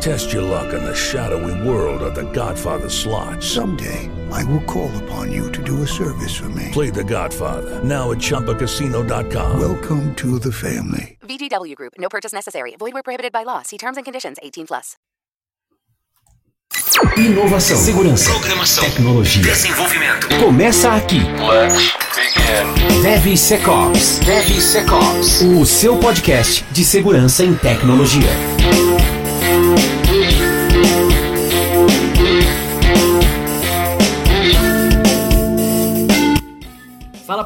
Test your luck in the shadowy world of The Godfather slot. Someday, I will call upon you to do a service for me. Play The Godfather now at ChumbaCasino.com. Welcome to the family. VGW Group. No purchase necessary. Void where prohibited by law. See terms and conditions. 18 plus. Inovação, segurança, Programação. tecnologia. Desenvolvimento. Começa aqui. DevSecOps. DevSecOps. O seu podcast de segurança em tecnologia.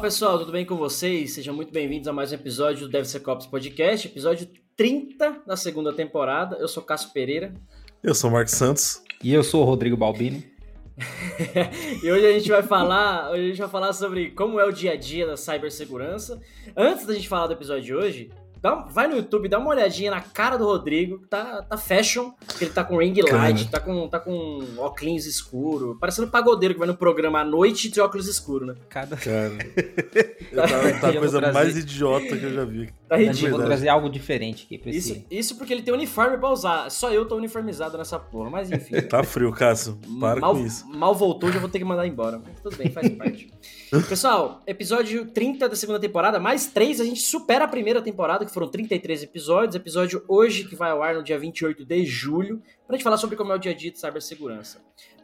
Pessoal, tudo bem com vocês? Sejam muito bem-vindos a mais um episódio do DevSecOps Podcast, episódio 30 da segunda temporada. Eu sou Cássio Pereira Eu sou o Marcos Santos. E eu sou o Rodrigo Balbini. e hoje a gente vai falar, hoje a gente vai falar sobre como é o dia a dia da cibersegurança. Antes da gente falar do episódio de hoje, dá, um- vai no YouTube, dá uma olhadinha na cara do Rodrigo, que tá, tá fashion, que ele tá com ring light, tá com, tá com óculos escuro, parecendo pagodeiro que vai no programa à noite de óculos escuro, né? Cada, Cara, tava, tá a coisa mais idiota que eu já vi. Tá ridículo. vou trazer algo diferente aqui pra Isso, esse. isso porque ele tem uniforme pra usar. Só eu tô uniformizado nessa porra, mas enfim. Tá frio, Cássio. Para mal, com isso. mal voltou, já vou ter que mandar embora. Mas tudo bem, faz parte. Pessoal, episódio 30 da segunda temporada, mais três, a gente supera a primeira temporada, que foram 33 episódios. Episódio hoje, que vai ao ar no dia 28 de julho, pra gente falar sobre como é o dia a dia de cibersegurança.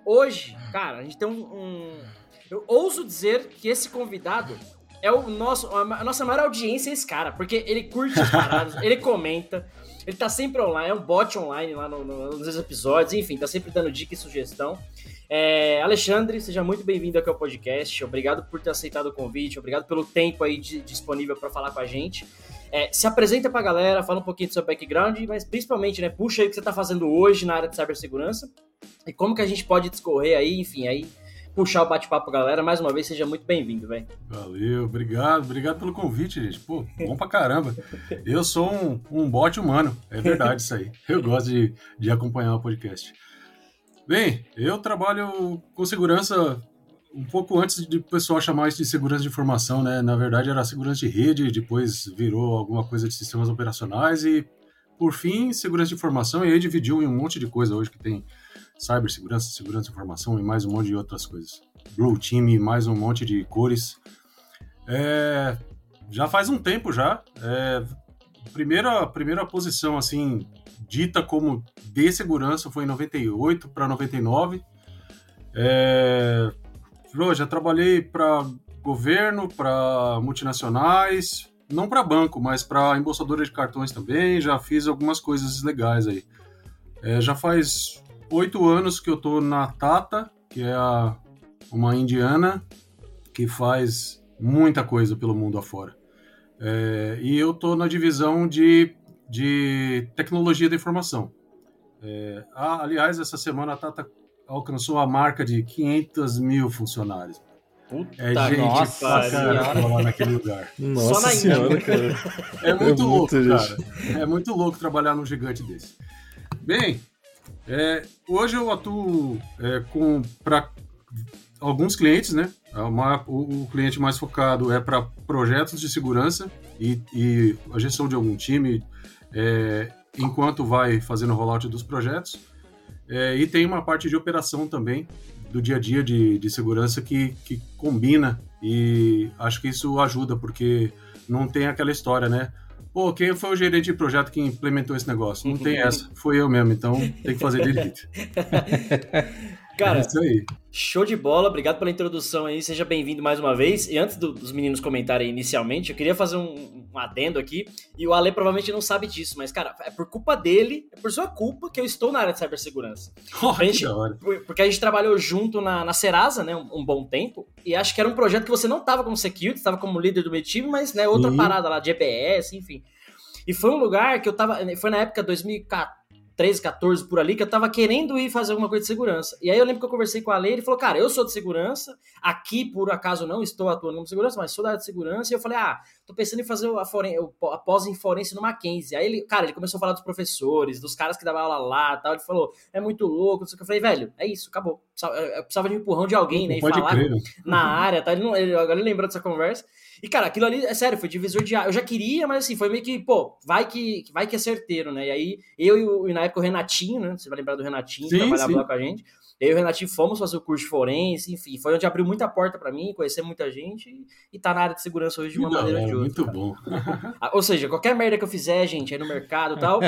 Hoje, cara, a gente tem um. um- eu ouso dizer que esse convidado é o nosso. A nossa maior audiência é esse cara, porque ele curte as paradas, ele comenta. Ele tá sempre online, é um bot online lá no- no- nos episódios, enfim, tá sempre dando dica e sugestão. É, Alexandre, seja muito bem-vindo aqui ao podcast. Obrigado por ter aceitado o convite, obrigado pelo tempo aí de- disponível para falar com a gente. É, se apresenta pra galera, fala um pouquinho do seu background, mas principalmente, né, puxa aí o que você tá fazendo hoje na área de cibersegurança e como que a gente pode discorrer aí, enfim, aí puxar o bate-papo galera. Mais uma vez, seja muito bem-vindo, velho. Valeu, obrigado, obrigado pelo convite, gente. Pô, bom pra caramba. Eu sou um, um bot humano, é verdade isso aí. Eu gosto de, de acompanhar o podcast. Bem, eu trabalho com segurança um pouco antes de o pessoal chamar isso de segurança de informação, né? Na verdade era segurança de rede, depois virou alguma coisa de sistemas operacionais e, por fim, segurança de informação. E aí dividiu em um monte de coisa hoje que tem cibersegurança, segurança de informação e mais um monte de outras coisas. Blue Team mais um monte de cores. É, já faz um tempo já. É, primeira, primeira posição assim dita como de segurança foi em 98 para 99. É, já trabalhei para governo, para multinacionais, não para banco, mas para embolsadora de cartões também. Já fiz algumas coisas legais aí. É, já faz oito anos que eu tô na Tata, que é a- uma indiana que faz muita coisa pelo mundo afora. É, e eu tô na divisão de, de tecnologia da informação. É, ah, aliás, essa semana a Tata alcançou a marca de 500 mil funcionários. É Tá, gente nossa pra senhora. caramba lá naquele lugar. Nossa na senhora, Índia. cara. É muito É louco, muita cara. É muito louco trabalhar num gigante desse. Bem, é, hoje eu atuo é, com para alguns clientes, né? O, o cliente mais focado é para projetos de segurança e, e a gestão de algum time é, enquanto vai fazendo o rollout dos projetos. É, e tem uma parte de operação também do dia a dia de, de segurança que, que combina e acho que isso ajuda porque não tem aquela história, né? Pô, quem foi o gerente de projeto que implementou esse negócio? Não tem essa, foi eu mesmo, então tem que fazer direito. Cara, é isso aí. Show de bola, obrigado pela introdução aí, seja bem-vindo mais uma vez. E antes do- dos meninos comentarem inicialmente, eu queria fazer um, um adendo aqui, e o Ale provavelmente não sabe disso, mas, cara, é por culpa dele, é por sua culpa que eu estou na área de cibersegurança. Oh, A gente- Porque a gente trabalhou junto na, na Serasa, né, um, um bom tempo, e acho que era um projeto que você não estava como security, estava como líder do meu time, mas, né, outra Sim. parada lá de EBS, enfim. E foi um lugar que eu tava, foi na época 2014, 13, 14 por ali, que eu tava querendo ir fazer alguma coisa de segurança. E aí eu lembro que eu conversei com a Ale, ele falou, cara, eu sou de segurança, aqui por acaso não estou atuando como segurança, mas sou da área de segurança, e eu falei, ah, tô pensando em fazer a, foren a pós em forense no Mackenzie. Aí ele, cara, ele começou a falar dos professores, dos caras que davam aula lá tal, ele falou, é muito louco, não sei o que. Eu falei, velho, é isso, acabou. Eu precisava de um empurrão de alguém, né, e Pode falar crer, né? na área, tá? Ele, não, ele, agora ele lembrou dessa conversa. E, cara, aquilo ali, é sério, foi divisor de água. Eu já queria, mas assim, foi meio que, pô, vai que, vai que é certeiro, né? E aí, eu e, o, e na época o Renatinho, né? Você vai lembrar do Renatinho, que Sim, trabalhava sim. lá com a gente. Eu e o Renatinho fomos fazer o curso de forense, enfim, foi onde abriu muita porta pra mim, conhecer muita gente e, e tá na área de segurança hoje de uma da maneira ou de outra. muito cara. bom. Ah, Ou seja, qualquer merda que eu fizer, gente, aí no mercado e tal,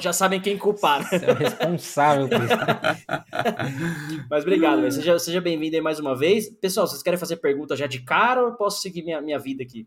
já sabem quem culpar. Você é o responsável por isso. Mas obrigado. Seja, seja bem-vindo aí mais uma vez. Pessoal, vocês querem fazer pergunta já de cara ou eu posso seguir minha, minha vida aqui?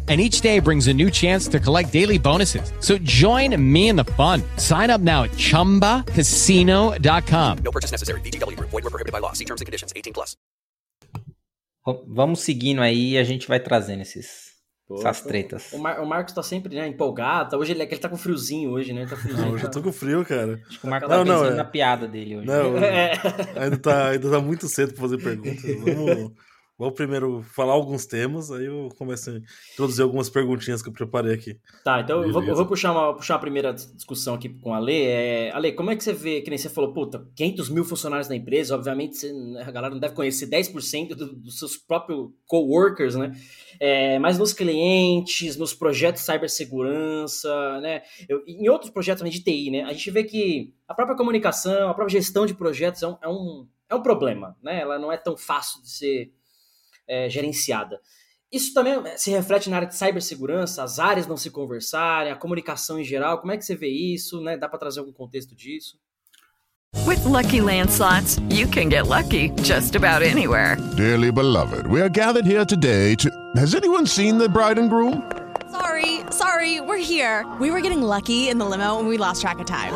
And each day brings a new chance to collect daily bonuses. So join me in the fun. Sign up now at chumbacasino.com. No purchase necessary. VGW Group. Void were prohibited by law. See terms and conditions. 18 plus. Vamos seguindo aí e a gente vai trazendo esses, essas tretas. O, Mar o Marcos tá sempre né, empolgado. tá- Hoje ele, é que ele tá com friozinho hoje, né? Ele tá friozinho. Não, hoje eu tô com frio, cara. Acho que o Marco Não, tá não, pensando é- na piada dele hoje. Não, É. ainda, tá, ainda tá muito cedo pra fazer perguntas. Vamos, vamos primeiro falar alguns temas, aí eu começo a introduzir algumas perguntinhas que eu preparei aqui. Tá, então eu vou, eu Beleza. vou puxar, uma, puxar uma primeira discussão aqui com a Ale. É, Ale, como é que você vê, que nem você falou, puta, 500 mil funcionários na empresa, obviamente você- a galera não deve conhecer 10% do- dos seus próprios coworkers, né? É, mas nos clientes, nos projetos de cibersegurança, né? Eu- em outros projetos também de TI, né? A gente vê que a própria comunicação, a própria gestão de projetos é um, é um, é um problema, né? Ela não é tão fácil de ser é, gerenciada. Isso também se reflete na área de cibersegurança, as áreas não se conversarem, a comunicação em geral. Como é que você vê isso? Né? Dá para trazer algum contexto disso? With Lucky Land slots, you can get lucky just about anywhere. Dearly beloved, we are gathered here today to. Has anyone seen the bride and groom? Sorry, sorry, we're here. We were getting lucky in the limo and we lost track of time.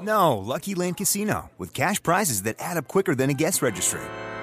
No, Lucky Land Casino, with cash prizes that add up quicker than a guest registry.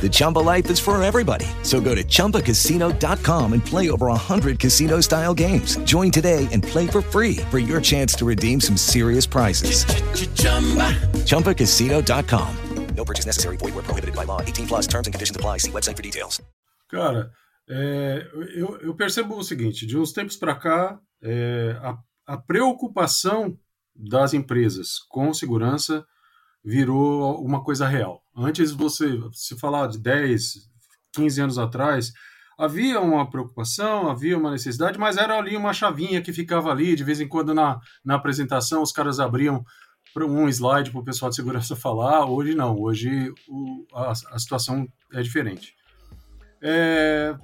The Chumba life is for everybody. So go to ChumbaCasino.com and play over 100 casino style games. Join today and play for free for your chance to redeem some serious prizes. ChumbaCasino.com. No purchase necessary. Void where prohibited by law. 18 plus terms and conditions apply. See website for details. Cara, é, eu, eu percebo o seguinte: de uns tempos para cá, é, a, a preocupação das empresas com segurança virou uma coisa real. Antes você se falar de 10, 15 anos atrás, havia uma preocupação, havia uma necessidade, mas era ali uma chavinha que ficava ali, de vez em quando na, na apresentação os caras abriam um slide para o pessoal de segurança falar. Hoje não, hoje o, a, a situação é diferente. É,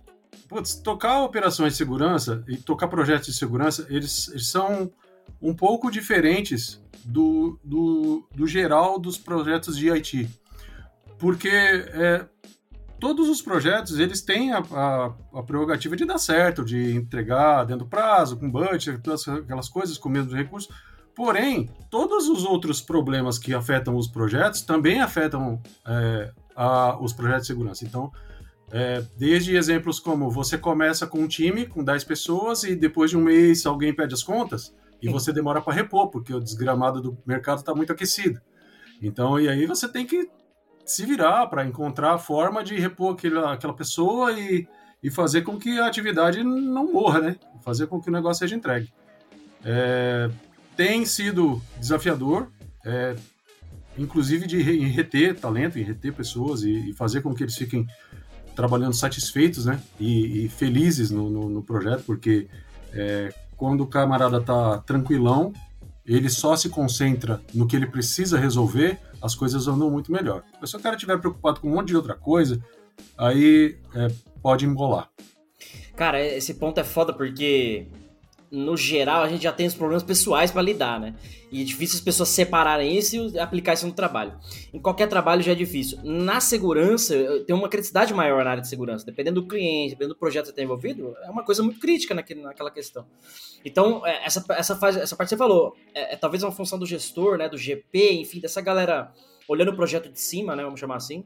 putz, tocar operações de segurança e tocar projetos de segurança, eles, eles são um pouco diferentes do, do, do geral dos projetos de IT. Porque é, todos os projetos eles têm a, a, a, prerrogativa de dar certo, de entregar dentro do prazo, com budget, todas aquelas coisas, com o mesmo recurso. Porém, todos os outros problemas que afetam os projetos também afetam é, a, os projetos de segurança. Então, é, desde exemplos como você começa com um time com 10 pessoas e depois de um mês alguém pede as contas, e você demora para repor, porque o desgramado do mercado está muito aquecido. Então, e aí você tem que se virar para encontrar a forma de repor aquela, aquela pessoa e, e fazer com que a atividade não morra, né? Fazer com que o negócio seja entregue. É, tem sido desafiador, é, inclusive de re- reter talento, em reter pessoas e, e fazer com que eles fiquem trabalhando satisfeitos, né? E, e felizes no, no, no projeto, porque é, quando o camarada tá tranquilão, ele só se concentra no que ele precisa resolver, as coisas andam muito melhor. Mas se o cara estiver preocupado com um monte de outra coisa, aí é, pode embolar. Cara, esse ponto é foda porque, no geral, a gente já tem os problemas pessoais pra lidar, né? E é difícil as pessoas separarem isso e aplicar isso no trabalho. Em qualquer trabalho já é difícil. Na segurança, tem uma criticidade maior na área de segurança. Dependendo do cliente, dependendo do projeto que você tem envolvido, é uma coisa muito crítica naquele, naquela questão. Então, é, essa, essa, fase, essa parte que você falou, é, é talvez uma função do gestor, né? Do GP, enfim, dessa galera olhando o projeto de cima, né? Vamos chamar assim.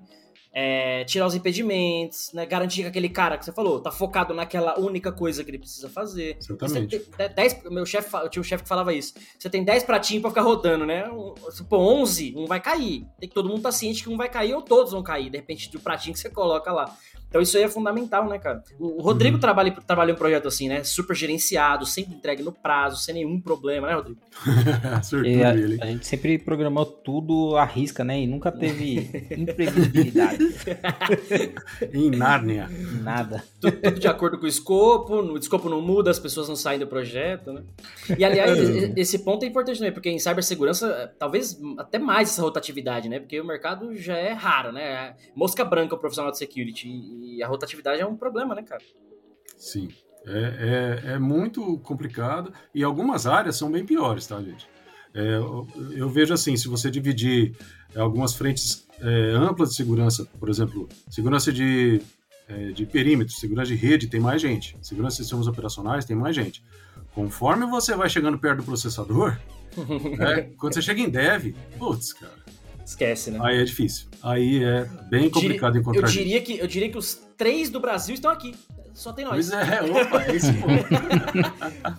É, tirar os impedimentos, né, garantir que aquele cara que você falou tá focado naquela única coisa que ele precisa fazer. Exatamente. Tem dez, meu chefe, eu tinha um chefe que falava isso. Você tem 10 pratinhos pra ficar rodando, né? Um, se pôr 11, um vai cair. Tem que todo mundo tá ciente que um vai cair ou todos vão cair, de repente, do pratinho que você coloca lá. Então isso aí é fundamental, né, cara? O Rodrigo trabalha, trabalhou em um projeto assim, né? Super gerenciado, sempre entregue no prazo, sem nenhum problema, né, Rodrigo? E a, a gente sempre programou tudo à risca, né? E nunca teve imprevisibilidade. em Nárnia. Nada. Tudo, tudo de acordo com o escopo, no- o escopo não muda, as pessoas não saem do projeto, né? E aliás, e- esse ponto é importante também, porque em cibersegurança, é, talvez até mais essa rotatividade, né? Porque o mercado já é raro, né? Mosca branca o profissional de security e a rotatividade é um problema, né, cara? Sim. É, é, é muito complicado e algumas áreas são bem piores, tá, gente? É, eu, eu vejo assim, se você dividir é, algumas frentes é, amplas de segurança, por exemplo, segurança de, é, de perímetro, segurança de rede, tem mais gente. Segurança de sistemas operacionais, tem mais gente. Conforme você vai chegando perto do processador, né, quando você chega em dev, putz, cara, Esquece, né? aí é difícil. Aí é bem complicado eu encontrar gente. diria que Eu diria que os três do Brasil estão aqui. Só tem nós. Pois é, opa, é isso, pô.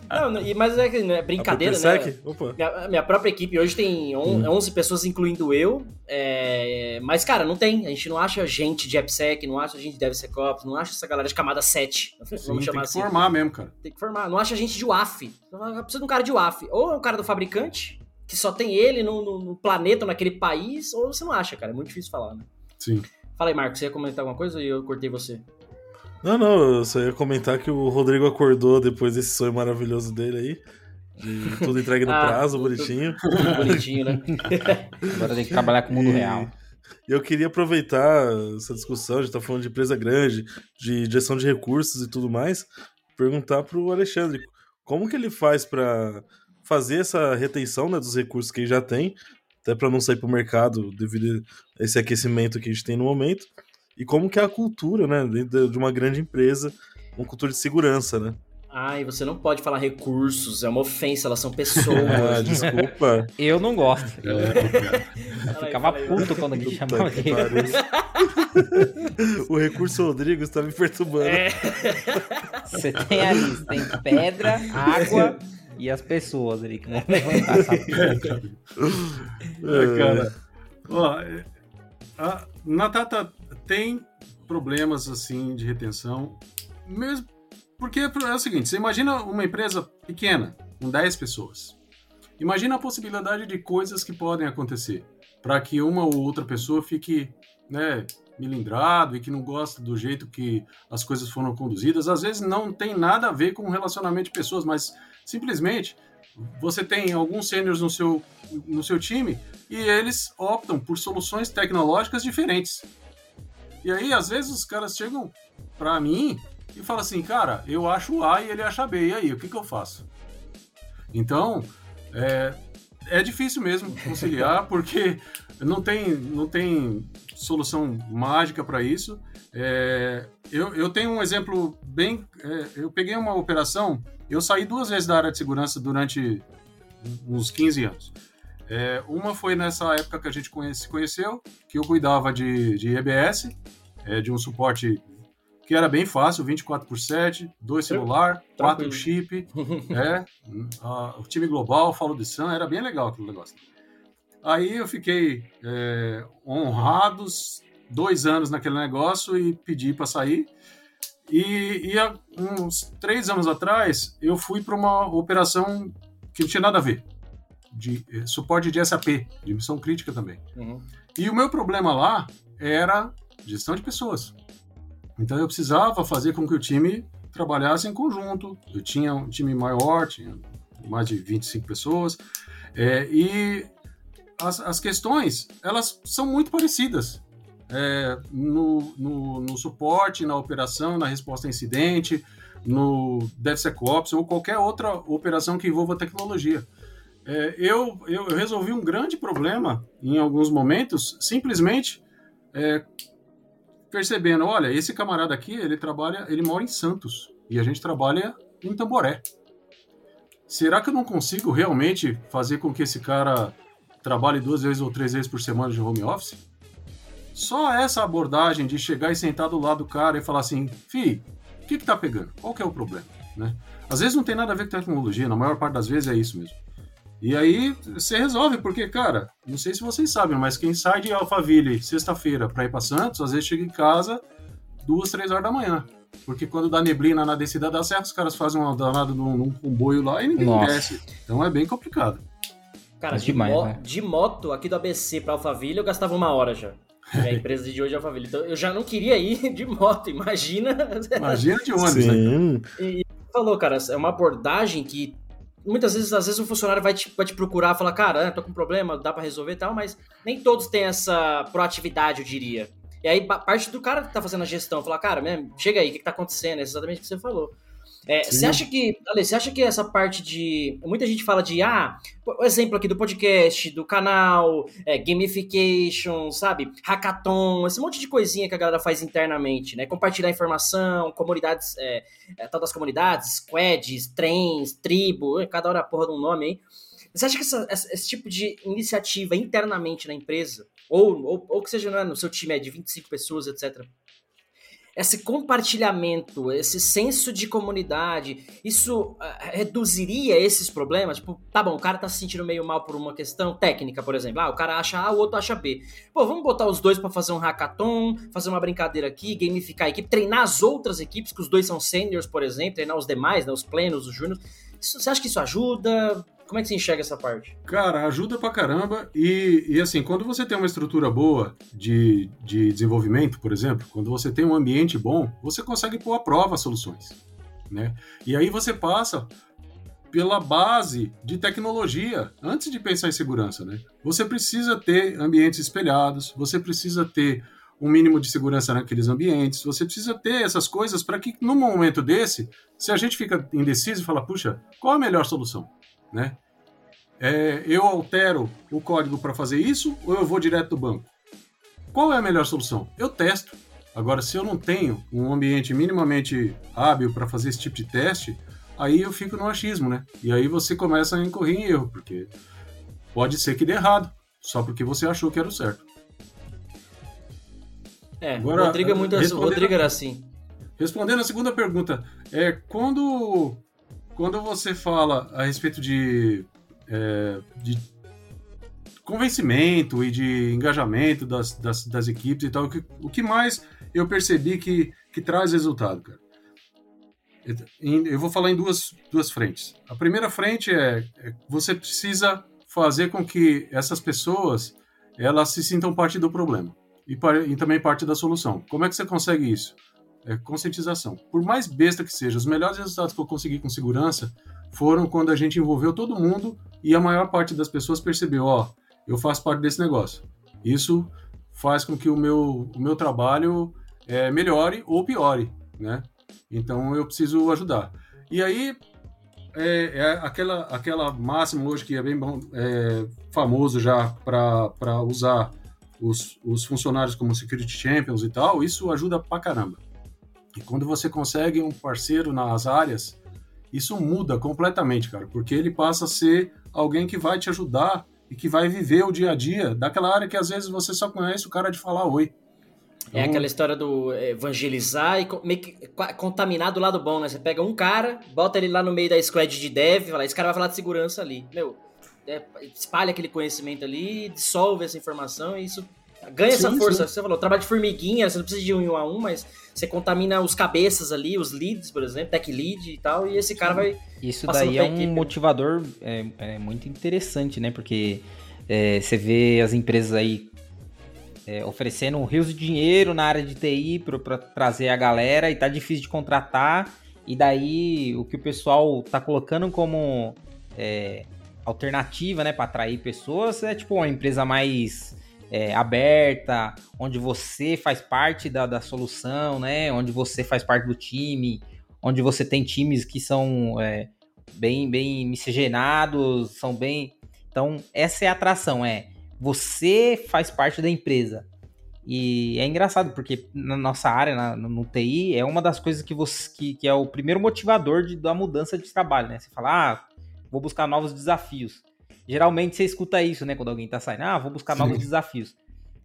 Não, mas é, que, né, brincadeira, né? Opa. Minha, minha própria equipe hoje tem on- Hum. 11 pessoas, incluindo eu. é, mas, cara, não tem. A gente não acha gente de AppSec, não acha gente de DevSecOps, não acha essa galera de camada 7. Sim, Vamos chamar tem que assim. formar mesmo, cara. Tem que formar. Não acha gente de UAF. Precisa de um cara de UAF. Ou é um cara do fabricante, que só tem ele no, no- no planeta, naquele país, ou você não acha, cara. É muito difícil falar, né? Sim. Fala aí, Marcos, você ia comentar alguma coisa e eu cortei você? Não, não, eu só ia comentar que o Rodrigo acordou depois desse sonho maravilhoso dele aí. De tudo entregue no Ah, prazo, tudo- bonitinho. tudo bonitinho, né? Agora tem que trabalhar com o mundo real. E eu queria aproveitar essa discussão, a gente tá falando de empresa grande, de gestão de recursos e tudo mais, perguntar pro Alexandre como que ele faz para fazer essa retenção né, dos recursos que ele já tem, até para não sair pro mercado devido a esse aquecimento que a gente tem no momento, e como que é a cultura, né, dentro de uma grande empresa, uma cultura de segurança, né? Ai, você não pode falar recursos, é uma ofensa, elas são pessoas. Ah, desculpa. Eu não gosto. Eu Fala aí, ficava puto quando alguém chamava de o recurso Rodrigo está me perturbando. É. Você tem ali, você tem pedra, água e as pessoas ali que vão levantar essa É, cara. Ó, é, a Natata tem problemas assim de retenção, mesmo porque é o seguinte, você imagina uma empresa pequena, com 10 pessoas. Imagina a possibilidade de coisas que podem acontecer para que uma ou outra pessoa fique, né, milindrado e que não gosta do jeito que as coisas foram conduzidas. Às vezes não tem nada a ver com o relacionamento de pessoas, mas simplesmente você tem alguns sêniores no seu, no seu time e eles optam por soluções tecnológicas diferentes. E aí, às vezes, os caras chegam para mim e falam assim, cara, eu acho A e ele acha B, e aí, o que, que eu faço? Então, é, é difícil mesmo conciliar, porque não tem, não tem solução mágica para isso. É, eu, eu tenho um exemplo bem. é, eu peguei uma operação, eu saí duas vezes da área de segurança durante uns 15 anos. É, uma foi nessa época que a gente se conheceu, que eu cuidava de, de EBS, é, de um suporte que era bem fácil, 24 por 7, dois celular, quatro chip, é, a, o time global, falo de Sun, era bem legal aquele negócio. Aí eu fiquei é, honrados dois anos naquele negócio e pedi para sair. E, e há uns três anos atrás eu fui para uma operação que não tinha nada a ver, de eh, suporte de SAP, de missão crítica também. Uhum. E o meu problema lá era gestão de pessoas. Então eu precisava fazer com que o time trabalhasse em conjunto. Eu tinha um time maior, tinha mais de 25 pessoas, é, e as, as, questões elas são muito parecidas. É, no, no, no, suporte, na operação, na resposta a incidente, no DevSecOps ou qualquer outra operação que envolva tecnologia. É, eu, eu, resolvi um grande problema em alguns momentos, simplesmente é, percebendo, olha, esse camarada aqui, ele trabalha, ele mora em Santos e a gente trabalha em Tamboré. Será que eu não consigo realmente fazer com que esse cara trabalhe duas vezes ou três vezes por semana de home office? Só essa abordagem de chegar e sentar do lado do cara e falar assim, fi, o que que tá pegando? Qual que é o problema? Né? Às vezes não tem nada a ver com tecnologia, na maior parte das vezes é isso mesmo. E aí você resolve, porque, cara, não sei se vocês sabem, mas quem sai de Alphaville sexta-feira para ir para Santos, às vezes chega em casa duas, três horas da manhã. Porque quando dá neblina na descida da serra, os caras fazem uma danada num, num comboio lá e ninguém Nossa. desce. Então é bem complicado. Cara, de, demais, mo né? de moto aqui do ABC para Alphaville eu gastava uma hora já. a empresa de hoje é Alphaville. Então eu já não queria ir de moto, imagina. Imagina de ônibus, né? Sim. né? E, e falou, cara, é uma abordagem que muitas vezes, às vezes o funcionário vai te, vai te procurar, falar, cara, tô com um problema, dá para resolver e tal, mas nem todos têm essa proatividade, eu diria. E aí parte do cara que tá fazendo a gestão, falar, cara, mesmo, chega aí, o que, que tá acontecendo? É exatamente o que você falou. É, você acha que, Ale, você acha que essa parte de. Muita gente fala de, ah, o exemplo aqui do podcast, do canal, é, gamification, sabe? Hackathon, esse monte de coisinha que a galera faz internamente, né? Compartilhar informação, comunidades, é, é, tal das comunidades, squads, trens, tribo, cada hora a porra de um nome aí. Você acha que essa, esse tipo de iniciativa internamente na empresa, ou, ou, ou que seja né, no seu time é de 25 pessoas, etc., esse compartilhamento, esse senso de comunidade, isso uh, reduziria esses problemas? Tipo, tá bom, o cara tá se sentindo meio mal por uma questão técnica, por exemplo. Ah, o cara acha A, o outro acha B. Pô, vamos botar os dois para fazer um hackathon, fazer uma brincadeira aqui, gamificar a equipe, treinar as outras equipes, que os dois são seniors, por exemplo, treinar os demais, né, os plenos, os júniors. Você acha que isso ajuda? Como é que você enxerga essa parte? Cara, ajuda pra caramba. E, e assim, quando você tem uma estrutura boa de, de desenvolvimento, por exemplo, quando você tem um ambiente bom, você consegue pôr à prova soluções. Né? E aí você passa pela base de tecnologia antes de pensar em segurança. Né? Você precisa ter ambientes espelhados, você precisa ter um mínimo de segurança naqueles ambientes, você precisa ter essas coisas para que, num momento desse, se a gente fica indeciso e fala, puxa, qual a melhor solução? Né? É, eu altero o código para fazer isso ou eu vou direto do banco? Qual é a melhor solução? Eu testo. Agora, se eu não tenho um ambiente minimamente hábil para fazer esse tipo de teste, aí eu fico no achismo, né? E aí você começa a incorrer em erro, porque pode ser que dê errado, só porque você achou que era o certo. É, Agora, Rodrigo, é muito, assim, Rodrigo era assim. Respondendo a segunda pergunta, é quando quando você fala a respeito de, é, de convencimento e de engajamento das, das, das equipes e tal, o que, o que mais eu percebi que, que traz resultado, cara? Eu vou falar em duas, duas frentes. A primeira frente é, é você precisa fazer com que essas pessoas elas se sintam parte do problema e, e também parte da solução. Como é que você consegue isso? É conscientização. Por mais besta que seja, os melhores resultados que eu consegui com segurança foram quando a gente envolveu todo mundo e a maior parte das pessoas percebeu, ó, oh, eu faço parte desse negócio. Isso faz com que o meu, o meu trabalho é, melhore ou piore, né? Então eu preciso ajudar. E aí é, é aquela aquela máxima hoje que é bem bom, é, famoso já para usar os, os funcionários como security champions e tal. Isso ajuda pra caramba. E quando você consegue um parceiro nas áreas, isso muda completamente, cara, porque ele passa a ser alguém que vai te ajudar e que vai viver o dia a dia daquela área que às vezes você só conhece o cara de falar oi. É aquela história do evangelizar e meio que contaminar do lado bom, né? Você pega um cara, bota ele lá no meio da squad de dev, fala, esse cara vai falar de segurança ali. Meu, é, espalha aquele conhecimento ali, dissolve essa informação e isso ganha essa Sim, força. sim. Você falou, trabalho de formiguinha, você não precisa de um um a um, mas você contamina os cabeças ali, os leads, por exemplo, tech lead e tal, e esse cara vai Isso daí é um equipe, né? motivador é, é muito interessante, né? Porque é, você vê as empresas aí é, oferecendo rios de dinheiro na área de TI para trazer a galera e tá difícil de contratar. E daí o que o pessoal tá colocando como é, alternativa, né, para atrair pessoas é tipo uma empresa mais é, aberta, onde você faz parte da, da solução, né? Onde você faz parte do time, onde você tem times que são é, bem, bem miscigenados, são bem. Então, essa é a atração, é você faz parte da empresa. E é engraçado, porque na nossa área, na- no, TI, é uma das coisas que, você, que, que é o primeiro motivador de, da mudança de trabalho, né? Você fala, ah, vou buscar novos desafios. Geralmente você escuta isso, né? Quando alguém tá saindo, ah, vou buscar novos desafios.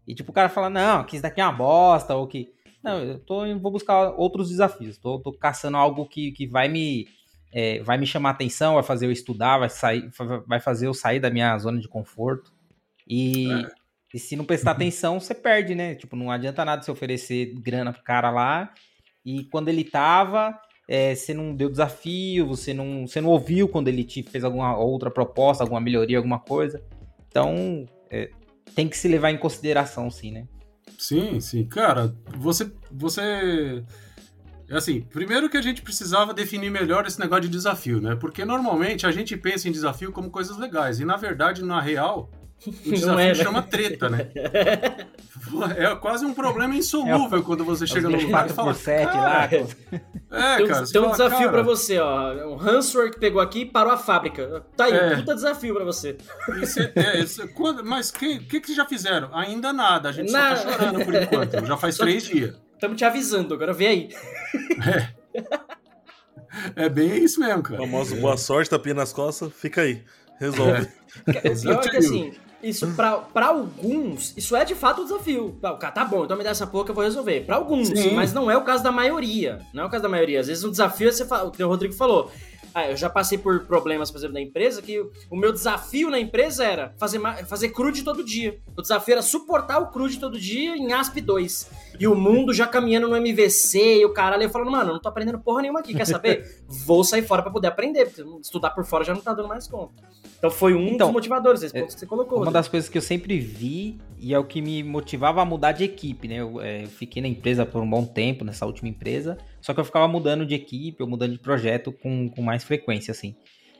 E tipo, o cara fala, não, que isso daqui é uma bosta, ou que. Não, eu tô, eu vou buscar outros desafios. Tô, tô caçando algo que, que vai me. é, vai me chamar atenção, vai fazer eu estudar, vai, sair, vai fazer eu sair da minha zona de conforto. E, e se não prestar atenção, você perde, né? Tipo, não adianta nada você oferecer grana pro cara lá. E quando ele tava, é, você não deu desafio, você não, você não ouviu quando ele te fez alguma outra proposta, alguma melhoria, alguma coisa. Então, é, tem que se levar em consideração, sim, né? Sim, sim. Cara, você. Você. É assim, primeiro que a gente precisava definir melhor esse negócio de desafio, né? Porque normalmente a gente pensa em desafio como coisas legais. E na verdade, na real, o desafio é, né? chama treta, né? É quase um problema insolúvel quando você chega no lugar e fala. 4x7 "Cara, lá. É, tem um, cara. tem um fala, desafio "Cara, pra você, ó. Um ransomware que pegou aqui e parou a fábrica. Tá aí, É. puta desafio pra você. Isso é, é, isso é- quando- mas o que, que, que já fizeram? Ainda nada. A gente Nada. só tá chorando por enquanto. Já faz Só- três dias. Estamos te avisando, agora vê aí. É bem isso mesmo, cara. Famoso boa sorte, tapinha nas costas, fica aí. Resolve. O pior é que assim, isso pra, pra alguns, isso é de fato um desafio. Ah, O cara tá bom, então me dá essa porra que eu vou resolver. Pra alguns, Sim. mas não é o caso da maioria. Não é o caso da maioria. Às vezes um desafio é você fala, o que o Rodrigo falou. Ah, eu já passei por problemas, por exemplo, na empresa, que o meu desafio na empresa era fazer, fazer crude todo dia. O desafio era suportar o crude todo dia em ASP2. E o mundo já caminhando no MVC e o caralho, eu falando, mano, eu não tô aprendendo porra nenhuma aqui, quer saber? Vou sair fora pra poder aprender, porque estudar por fora já não tá dando mais conta. Então foi um Então, dos motivadores, esse ponto que você colocou. Uma Rodrigo. das coisas que eu sempre vi e é o que me motivava a mudar de equipe, né? Eu é, fiquei na empresa por um bom tempo, nessa última empresa, só que eu ficava mudando de equipe, ou mudando de projeto com, com mais frequência, assim.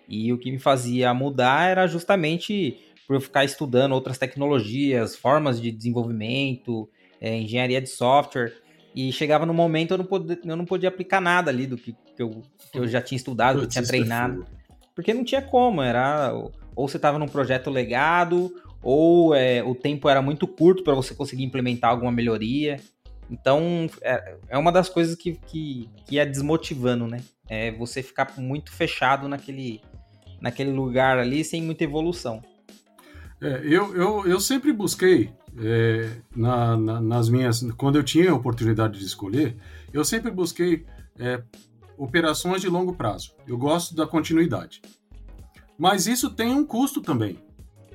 E o que me fazia mudar era justamente por eu ficar estudando outras tecnologias, formas de desenvolvimento, é, engenharia de software. E chegava no momento eu não podia, eu não podia aplicar nada ali do que, que, eu, que eu já tinha estudado, que eu tinha é treinado. Porque não tinha como, era ou você estava num projeto legado, ou é, o tempo era muito curto para você conseguir implementar alguma melhoria. Então, é, é uma das coisas que, que, que é desmotivando, né? É você ficar muito fechado naquele, naquele lugar ali sem muita evolução. É, eu, eu, eu sempre busquei, é, na, na- nas minhas. Quando eu tinha a oportunidade de escolher, eu sempre busquei é, operações de longo prazo. Eu gosto da continuidade. Mas isso tem um custo também.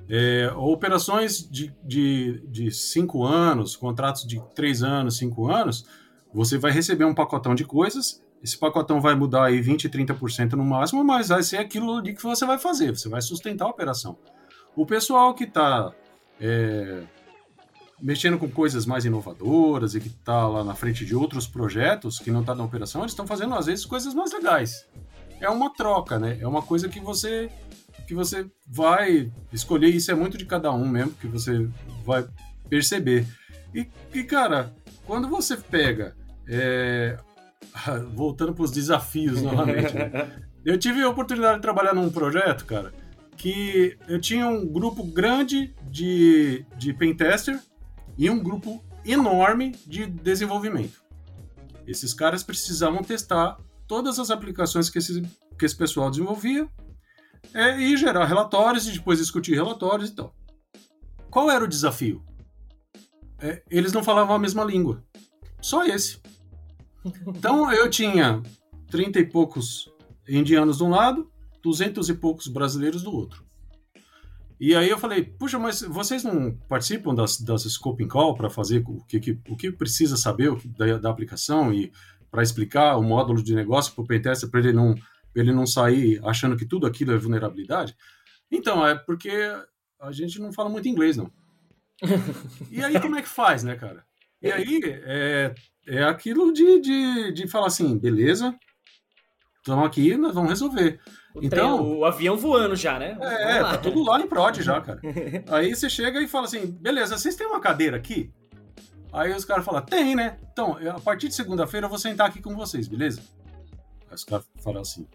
É, operações de, de, de cinco anos, contratos de três anos, cinco anos, você vai receber um pacotão de coisas. Esse pacotão vai mudar aí 20, 30% no máximo, mas vai ser aquilo ali que você vai fazer. Você vai sustentar a operação. O pessoal que está mexendo com coisas mais inovadoras e que está lá na frente de outros projetos que não está na operação, eles estão fazendo às vezes coisas mais legais. É uma troca, né? É uma coisa que você que você vai escolher. Isso é muito de cada um mesmo que você vai perceber. E, e cara, quando você pega é, voltando para os desafios novamente, né? eu tive a oportunidade de trabalhar num projeto, cara, que eu tinha um grupo grande de, de pentester e um grupo enorme de desenvolvimento. Esses caras precisavam testar todas as aplicações que esse, que esse pessoal desenvolvia é, e gerar relatórios e depois discutir relatórios e tal. Qual era o desafio? É, eles não falavam a mesma língua. Só esse. Então eu tinha 30 e poucos indianos de um lado, 200 e poucos brasileiros do outro. E aí eu falei, puxa, mas vocês não participam das, das scoping call para fazer o que, que, o que precisa saber da, da aplicação e para explicar o módulo de negócio para o pentester para ele não ele não sair achando que tudo aquilo é vulnerabilidade? Então, é porque a gente não fala muito inglês, não. E aí como é que faz, né, cara? E aí é, é aquilo de, de, de falar assim, beleza, estamos aqui, nós vamos resolver. O, então, trem, o avião voando já, né? É, tá tudo lá em prod já, cara. Aí você chega e fala assim, beleza, vocês têm uma cadeira aqui? Aí os caras falam, tem, né? Então, a partir de segunda-feira eu vou sentar aqui com vocês, beleza? Aí os caras falam assim,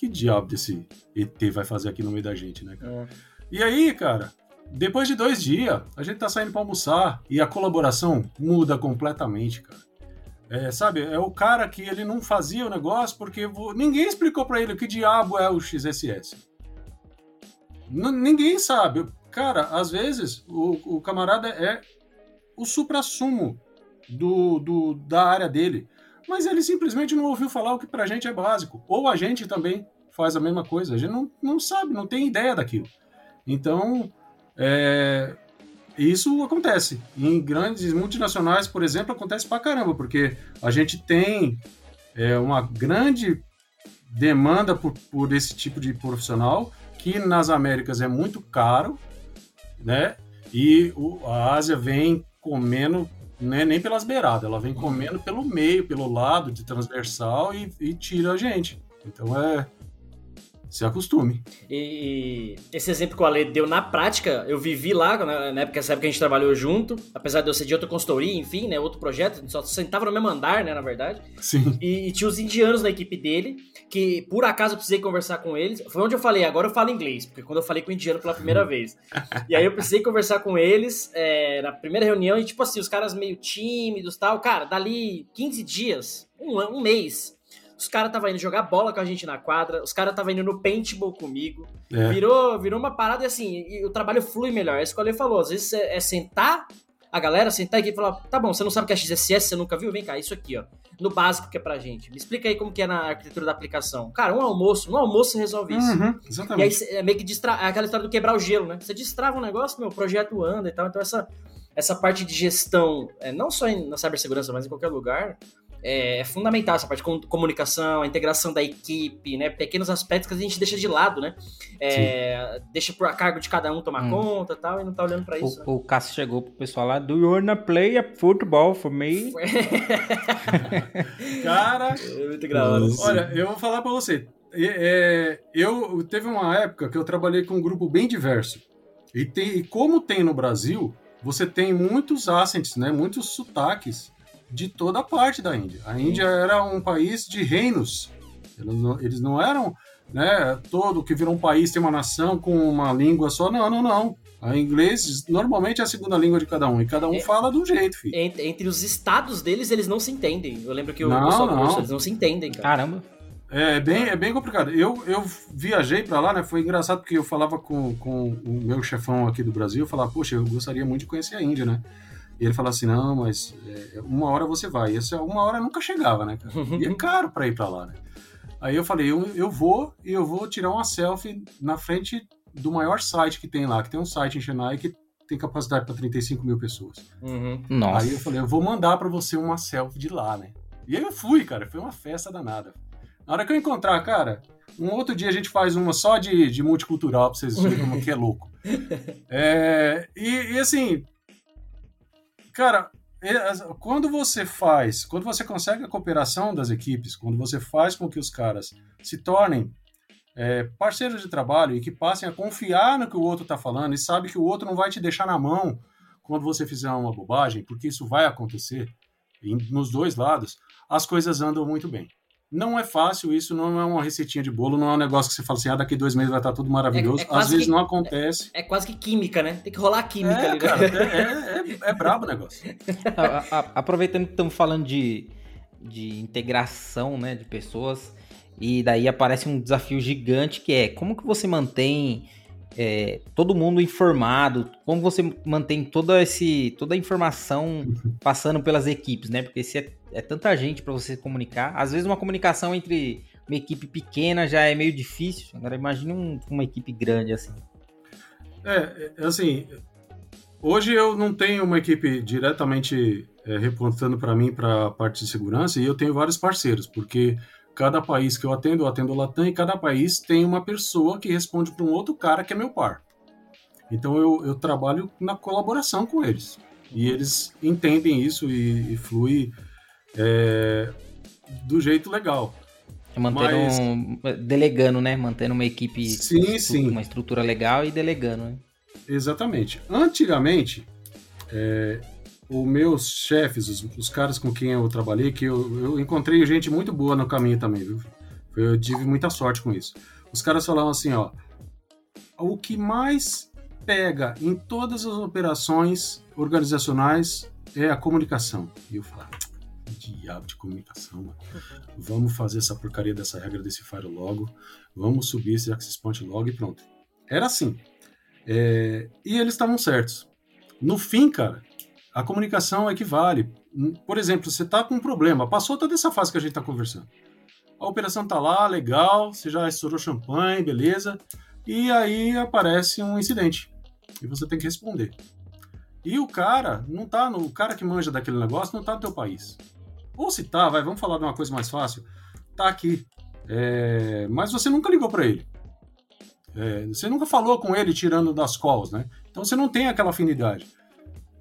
que diabo desse ET vai fazer aqui no meio da gente, né, cara? É. E aí, cara, depois de dois dias, a gente tá saindo para almoçar e a colaboração muda completamente, cara. É, sabe, é o cara que ele não fazia o negócio porque ninguém explicou para ele o que diabo é o XSS. N ninguém sabe. Cara, às vezes o, o camarada é o supra-sumo do, do, da área dele, mas ele simplesmente não ouviu falar o que pra gente é básico. Ou a gente também faz a mesma coisa, a gente não, não sabe, não tem ideia daquilo. Então, é, isso acontece. Em grandes multinacionais, por exemplo, acontece pra caramba, porque a gente tem é, uma grande demanda por, por esse tipo de profissional, que nas Américas é muito caro, né? E o, a Ásia vem comendo, né, nem pelas beiradas, ela vem comendo pelo meio, pelo lado, de transversal e, e tira a gente. Então é, se acostume. E esse exemplo que o Ale deu na prática, eu vivi lá, na época, essa época que a gente trabalhou junto, apesar de eu ser de outra consultoria, enfim, né, outro projeto, a gente só sentava no mesmo andar, né, na verdade. Sim. E, e, tinha os indianos na equipe dele, que por acaso eu precisei conversar com eles. Foi onde eu falei, agora eu falo inglês, porque quando eu falei com o indiano pela primeira vez. E aí eu precisei conversar com eles é, na primeira reunião, e tipo assim, os caras meio tímidos tal. Cara, dali 15 dias, um, um mês, os caras estavam indo jogar bola com a gente na quadra, os caras estavam indo no paintball comigo. É. Virou, virou uma parada e assim, e o trabalho flui melhor. É isso que o Ale falou. Às vezes é, é sentar a galera, sentar aqui e falar: tá bom, você não sabe o que é XSS, você nunca viu? Vem cá, isso aqui, ó. No básico que é pra gente. Me explica aí como que é na arquitetura da aplicação. Cara, um almoço, um almoço resolve isso. Uhum, exatamente. E aí é meio que distra... É aquela história do quebrar o gelo, né? Você destrava um negócio, meu, o projeto anda e tal. Então essa, essa parte de gestão, é, não só na cibersegurança, mas em qualquer lugar, é, é, fundamental essa parte de comunicação, a integração da equipe, né? Pequenos aspectos que a gente deixa de lado, né? É, deixa por a cargo de cada um tomar hum. conta e tal, e não tá olhando pra isso. O, né? o Cássio chegou pro pessoal lá, do you wanna play a football for me? Cara, é muito engraçado. Olha, eu vou falar pra você. É, eu teve uma época que eu trabalhei com um grupo bem diverso. E, tem, e como tem no Brasil, você tem muitos accents, né? Muitos sotaques de toda a parte da Índia. A Índia era um país de reinos. Eles não, eles não eram né, todo que virou um país tem uma nação com uma língua só. Não, não, não. A inglês normalmente é a segunda língua de cada um, e cada um é, fala de um jeito, filho. Entre, entre, os estados deles, eles não se entendem. Eu lembro que o não, pessoal não. Eles não se entendem, cara. Caramba. É, é bem, é bem complicado. Eu, eu viajei para lá, né? Foi engraçado porque eu falava com, com o meu chefão aqui do Brasil, eu falava, poxa, eu gostaria muito de conhecer a Índia, né? E ele falou assim: não, mas é, uma hora você vai. E essa uma hora nunca chegava, né, cara? E é caro para ir para lá, né? Aí eu falei: eu, eu vou e eu vou tirar uma selfie na frente do maior site que tem lá, que tem um site em Chennai que tem capacidade para 35 mil pessoas. Uhum. Nossa. Aí eu falei: eu vou mandar para você uma selfie de lá, né? E aí eu fui, cara. Foi uma festa danada. Na hora que eu encontrar, cara, um outro dia a gente faz uma só de, de multicultural pra vocês verem como que é louco. É, e, e assim, Cara, é, quando você faz, quando você consegue a cooperação das equipes, quando você faz com que os caras se tornem é, parceiros de trabalho e que passem a confiar no que o outro está falando e sabe que o outro não vai te deixar na mão quando você fizer uma bobagem, porque isso vai acontecer nos dois lados, as coisas andam muito bem. Não é fácil isso, não é uma receitinha de bolo, não é um negócio que você fala assim, ah, daqui dois meses vai estar tudo maravilhoso. É, é Às vezes que, não acontece. É, é, quase que química, né? Tem que rolar química é, ali. Né? Cara, é, é, é, brabo o negócio. a, a, aproveitando que estamos falando de, de integração né, de pessoas, e daí aparece um desafio gigante que é como que você mantém é, todo mundo informado, como você mantém toda, esse, toda a informação passando pelas equipes, né? Porque se é, é tanta gente para você comunicar, às vezes uma comunicação entre uma equipe pequena já é meio difícil. Agora imagine um, uma equipe grande assim. É, é assim, hoje eu não tenho uma equipe diretamente é, reportando para mim para a parte de segurança e eu tenho vários parceiros, porque cada país que eu atendo, eu atendo o Latam e cada país tem uma pessoa que responde para um outro cara que é meu par. Então eu, eu trabalho na colaboração com eles e eles entendem isso e, e flui é, do jeito legal. Mantendo Mas... um, delegando, né? Mantendo uma equipe, sim, sim. uma estrutura legal e delegando. Né? Exatamente. Antigamente, é, os meus chefes, os, os, caras com quem eu trabalhei, que eu, eu encontrei gente muito boa no caminho também, viu? Eu tive muita sorte com isso. Os caras falavam assim, ó, o que mais pega em todas as operações organizacionais é a comunicação. E eu falava, diabo de comunicação, mano. Vamos fazer essa porcaria dessa regra desse fire logo, vamos subir esse access point logo e pronto. Era assim. É... E eles estavam certos. No fim, cara, a comunicação equivale. Por exemplo, você está com um problema, passou toda essa fase que a gente está conversando. A operação está lá, legal, você já estourou champanhe, beleza. E aí aparece um incidente. E você tem que responder. E o cara não tá no. O cara que manja daquele negócio não tá no teu país. Ou se tá, vai, vamos falar de uma coisa mais fácil. Tá aqui. É, mas você nunca ligou para ele. É, você nunca falou com ele tirando das calls, né? Então você não tem aquela afinidade.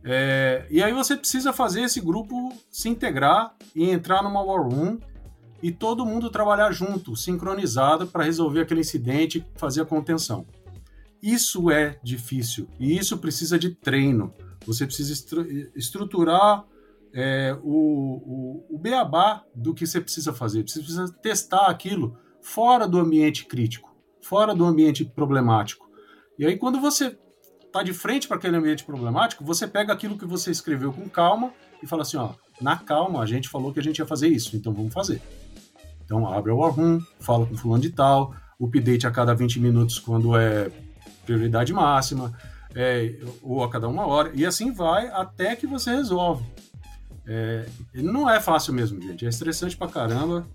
É, e aí você precisa fazer esse grupo se integrar e entrar numa war room e todo mundo trabalhar junto, sincronizado, para resolver aquele incidente e fazer a contenção. Isso é difícil e isso precisa de treino. Você precisa estru estruturar é, o, o, o beabá do que você precisa fazer. Você precisa testar aquilo fora do ambiente crítico, fora do ambiente problemático. E aí, quando você tá de frente para aquele ambiente problemático, você pega aquilo que você escreveu com calma e fala assim, ó, na calma, a gente falou que a gente ia fazer isso, então vamos fazer. Então abre o War Room, fala com fulano de tal, update a cada 20 minutos quando é prioridade máxima, é, ou a cada uma hora, e assim vai até que você resolve. É, não é fácil mesmo, gente. É estressante pra caramba,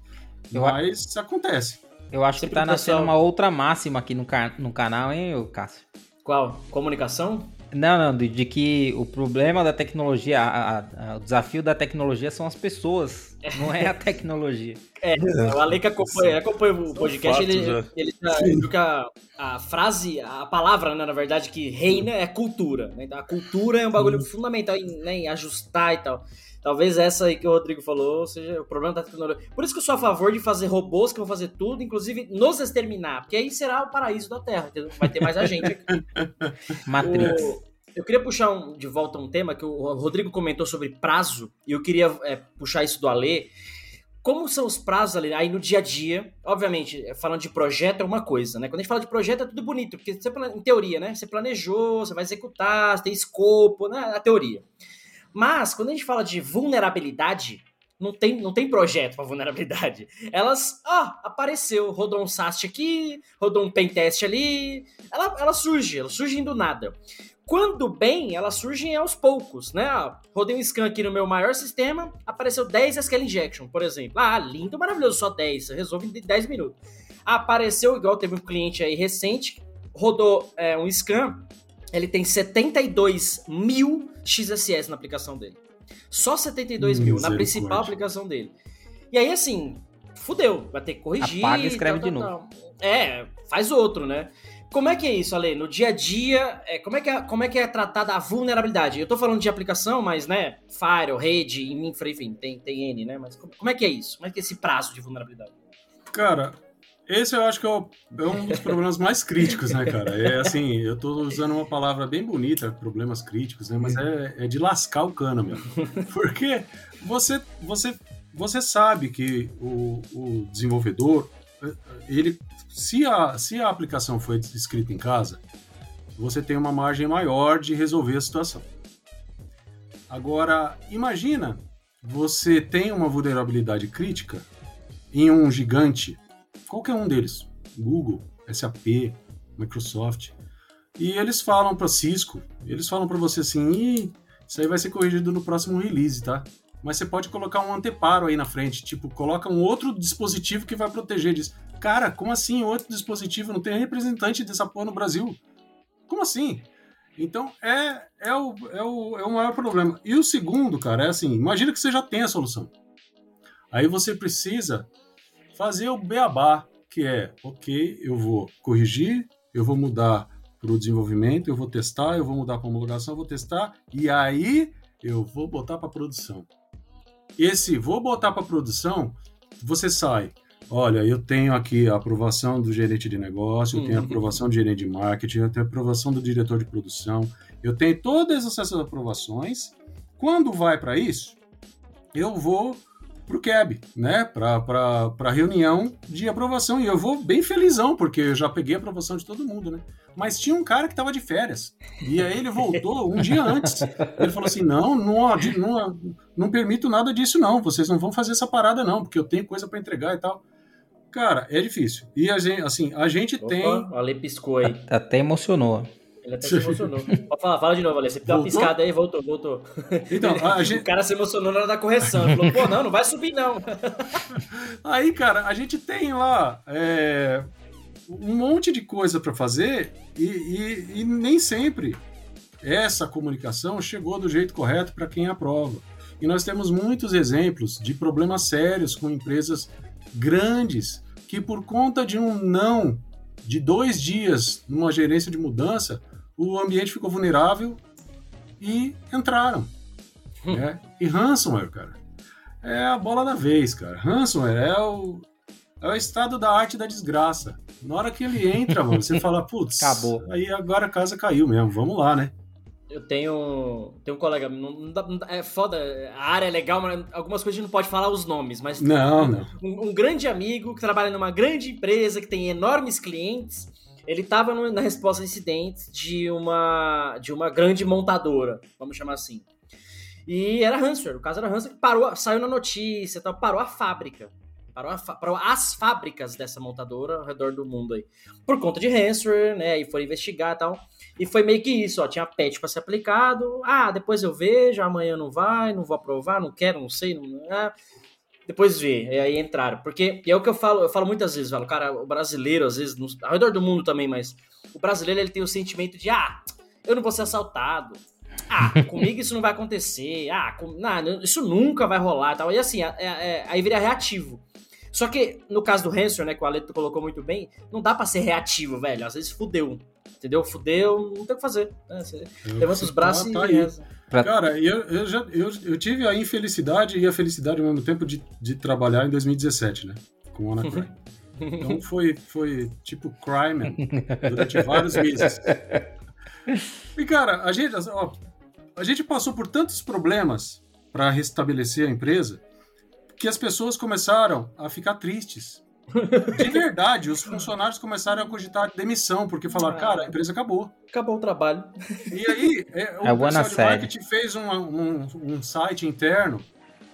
eu mas acontece. Eu acho que tá nascendo uma outra máxima aqui no, no canal, hein, Cássio? Qual? Comunicação? Não, não, de, de que o problema da tecnologia, a, a, o desafio da tecnologia são as pessoas, não é a tecnologia. É, o Ale que acompanha, acompanha o podcast, fatos, ele, né? ele tá, viu que a, a, frase, a palavra, né, na verdade, que reina é cultura. Né? Então, a cultura é um bagulho fundamental em, né, em ajustar e tal. Talvez essa aí que o Rodrigo falou seja o problema da tecnologia. Por isso que eu sou a favor de fazer robôs que vão fazer tudo, inclusive nos exterminar, porque aí será o paraíso da Terra, vai ter mais a gente aqui. Matrix. O... Eu queria puxar um, de volta um tema que o Rodrigo comentou sobre prazo, e eu queria é, puxar isso do Alê. Como são os prazos ali aí no dia a dia? Obviamente, falando de projeto é uma coisa, né? Quando a gente fala de projeto é tudo bonito, porque você, em teoria, né? Você planejou, você vai executar, você tem escopo, né? A teoria. Mas, quando a gente fala de vulnerabilidade, não tem, não tem projeto para vulnerabilidade. Elas, ah, apareceu, rodou um SAST aqui, rodou um pentest ali. Ela, ela surge, ela surge do nada. Quando bem, elas surgem aos poucos, né? Rodei um scan aqui no meu maior sistema, apareceu 10 SQL injection, por exemplo. Ah, lindo, maravilhoso, só 10, resolve em 10 minutos. Apareceu, igual teve um cliente aí recente, rodou é, um scan, ele tem 72 mil XSS na aplicação dele. Só 72 mil na principal aplicação dele. E aí, assim, fudeu, vai ter que corrigir. Apaga e escreve tal, de tal, novo. Tal. É, faz outro, né? Como é que é isso, Ale? No dia a dia, é, como, é que é, como é que é tratada a vulnerabilidade? Eu tô falando de aplicação, mas, né, Firewall, rede, infra, enfim, tem, tem N, né? Mas como, como é que é isso? Como é que é esse prazo de vulnerabilidade? Cara, esse eu acho que é, é, um dos problemas mais críticos, né, cara? É assim, eu tô usando uma palavra bem bonita, problemas críticos, né? Mas é, é de lascar o cano mesmo. Porque você, você, você sabe que o, o desenvolvedor, ele, se a, se a aplicação foi escrita em casa, você tem uma margem maior de resolver a situação. Agora, imagina, você tem uma vulnerabilidade crítica em um gigante qualquer um deles, Google, SAP, Microsoft, E eles falam para Cisco, eles falam para você assim, isso aí vai ser corrigido no próximo release, tá? Mas você pode colocar um anteparo aí na frente, tipo, coloca um outro dispositivo que vai proteger disso. Cara, como assim outro dispositivo? Não tem representante dessa porra no Brasil. Como assim? Então, é, é, o, é, o, é o maior problema. E o segundo, cara, é assim, imagina que você já tem a solução. Aí você precisa fazer o beabá, que é, ok, eu vou corrigir, eu vou mudar para o desenvolvimento, eu vou testar, eu vou mudar para homologação, eu vou testar, e aí eu vou botar para produção. Esse vou botar para produção, você sai. Olha, eu tenho aqui a aprovação do gerente de negócio, eu tenho a Uhum. aprovação do gerente de marketing, eu tenho a aprovação do diretor de produção, eu tenho todas essas aprovações. Quando vai para isso, eu vou para o CAB, né? Para a reunião de aprovação. E eu vou bem felizão, porque eu já peguei a aprovação de todo mundo, né? Mas tinha um cara que estava de férias. E aí ele voltou um dia antes. Ele falou assim: não, não, não, não permito nada disso, não. Vocês não vão fazer essa parada, não, porque eu tenho coisa para entregar e tal. Cara, é difícil. E a gente, assim, a gente Opa, tem. o Ale piscou aí. Até emocionou. Ele até se emocionou. Falar, fala de novo, Ale. Você deu uma piscada aí, voltou, voltou. Então, gente- O cara se emocionou na hora da correção. Ele falou, pô, não, não vai subir, não. Aí, cara, a gente tem lá é, um monte de coisa para fazer e, e- e nem sempre essa comunicação chegou do jeito correto para quem aprova. E nós temos muitos exemplos de problemas sérios com empresas grandes que, por conta de um não de dois dias numa gerência de mudança, o ambiente ficou vulnerável e entraram. né? E ransomware, cara, é a bola da vez, cara. Ransomware é o, é o estado da arte da desgraça. Na hora que ele entra, mano, você fala, putz, Acabou. aí agora a casa caiu mesmo, vamos lá, né? Eu tenho, tenho um colega, não, não dá- não dá- é foda, a área é legal, mas algumas coisas a gente não pode falar os nomes, mas Não, não. um, um grande amigo que trabalha numa grande empresa que tem enormes clientes, ele estava na resposta a incidentes de uma de uma grande montadora, vamos chamar assim. E era ransomware, o caso era ransomware que parou, saiu na notícia, tal, parou a fábrica. Parou, a parou as fábricas dessa montadora ao redor do mundo aí. Por conta de ransomware, né? E foram investigar e tal. E foi meio que isso, ó. Tinha patch para ser aplicado. Ah, depois eu vejo, amanhã não vai, não vou aprovar, não quero, não sei. Não, ah, depois vê. E aí entraram. Porque, é o que eu falo, eu falo muitas vezes, falo, cara, o brasileiro, às vezes, no, ao redor do mundo também, mas o brasileiro ele tem o sentimento de, ah, eu não vou ser assaltado. Ah, comigo isso não vai acontecer. Ah, com, não, isso nunca vai rolar e tal. E assim, é- é- aí vira reativo. Só que no caso do Hanson, né, que o Aleto colocou muito bem, não dá pra ser reativo, velho. Às vezes fudeu. Entendeu? Fudeu, não tem o que fazer. né? Você levanta os braços tá e. Cara, eu, eu, já, eu, eu tive a infelicidade e a felicidade ao mesmo tempo de, de trabalhar em 2017, né? Com Ana Crime. Então foi, foi tipo Crime durante vários meses. E cara, a gente, ó, a gente passou por tantos problemas para restabelecer a empresa que as pessoas começaram a ficar tristes. De verdade, os funcionários começaram a cogitar demissão, porque falaram, cara, a empresa acabou. Acabou o trabalho. E aí, é, o I wanna pessoal de marketing fez um, um, um site interno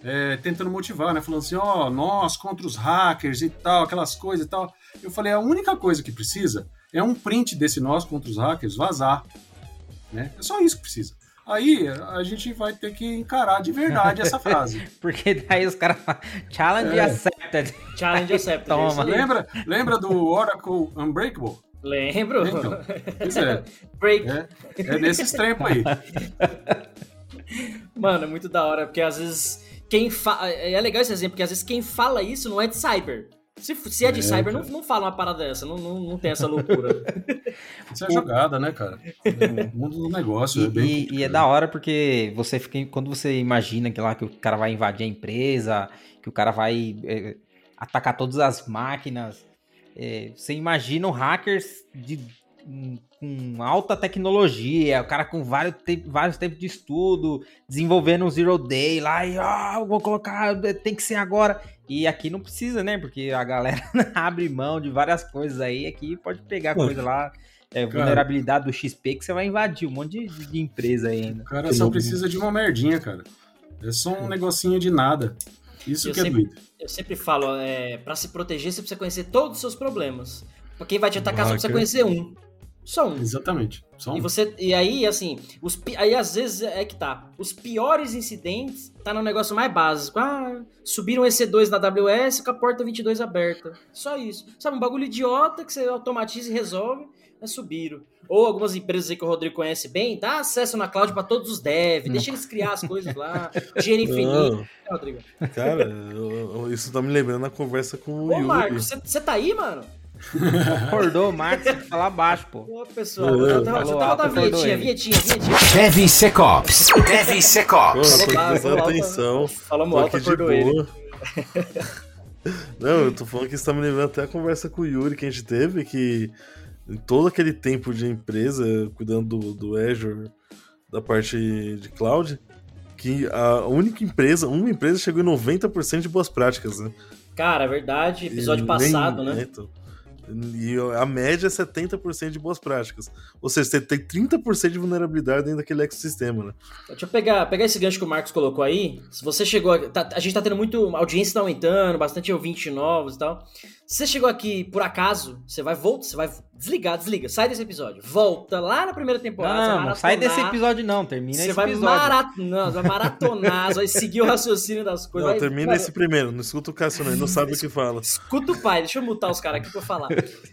é, tentando motivar, né? Falando assim, ó, nós contra os hackers e tal, aquelas coisas e tal. Eu falei, a única coisa que precisa é um print desse nós contra os hackers vazar. Né? É só isso que precisa. Aí a gente vai ter que encarar de verdade essa frase. Porque daí os caras falam, challenge É. accepted. Challenge accepted. Toma. Lembra, lembra do Oracle Unbreakable? Lembro. Então, pois é. Break. É, é nesses tempos aí. Mano, é muito da hora, porque às vezes quem fala. É legal esse exemplo, porque às vezes quem fala isso não é de cyber. Se, se é de É, cyber, não, não fala uma parada dessa, não, não, não tem essa loucura. Isso é jogada, né, cara? O mundo do negócio. E, é bem e- e é da hora porque você fica. Quando você imagina que lá que o cara vai invadir a empresa, que o cara vai é, atacar todas as máquinas, é, você imagina hackers de, um- com alta tecnologia, o cara com vários, te- vários tempos de estudo, desenvolvendo um zero day lá, e vou colocar, tem que ser agora. E aqui não precisa, né? Porque a galera abre mão de várias coisas aí, aqui pode pegar Pô, coisa lá. É, cara. vulnerabilidade do XP que você vai invadir um monte de, de empresa aí ainda. O cara só precisa de uma merdinha, cara. É só um negocinho de nada. Isso Eu que é sempre- doido. Eu sempre falo, é, para se proteger, você precisa conhecer todos os seus problemas. Pra quem vai te atacar, você precisa Hacker. conhecer um. Só um. Exatamente. Só um. E você e aí assim, os aí às vezes é que tá. Os piores incidentes tá no negócio mais básico. Ah, subiram um EC2 na AWS com a porta 22 aberta. Só isso. Sabe um bagulho idiota que você automatiza e resolve, mas subiram. Ou algumas empresas aí que o Rodrigo conhece bem, dá acesso na cloud pra todos os devs, deixa eles criar as coisas lá, dinheiro infinito. Não. É, Rodrigo. Cara, eu- eu- isso tá me lembrando na conversa com o Ô. Marcos, você tá aí, mano? Acordou, Marcos, tem que falar baixo, pô. Ô, pessoal, eu tava, eu tava da vinhetinha, vinhetinha, vinhetinha. Heavy Secops. Heavy Pô, Secops. tô prestando atenção. Falamos tô alto, acordou ele. Não, eu tô falando que isso tá me lembrando até a conversa com o Yuri que a gente teve, que em todo aquele tempo de empresa, cuidando do, do Azure, da parte de cloud, que a única empresa, uma empresa chegou em 90% de boas práticas, né? Cara, é verdade, episódio E passado, nem- né? é, então. E a média é 70% de boas práticas. Ou seja, você tem 30% de vulnerabilidade dentro daquele ecossistema, né? Deixa eu pegar, pegar esse gancho que o Marcos colocou aí. Se você chegou. a- tá- a gente tá tendo muito. A audiência tá aumentando, bastante ouvintes novos e tal. Se você chegou aqui por acaso, você vai voltar, você vai desligar, desliga, sai desse episódio. Volta lá na primeira temporada. Não, não sai desse episódio não, termina Você esse vai, episódio. marat... não, você vai maratonar, você vai seguir o raciocínio das coisas. Não, vai- termina cara, esse primeiro, não escuta o Cássio, não, ele não sabe o que fala. Escuta o pai, deixa eu mutar os caras aqui pra eu falar.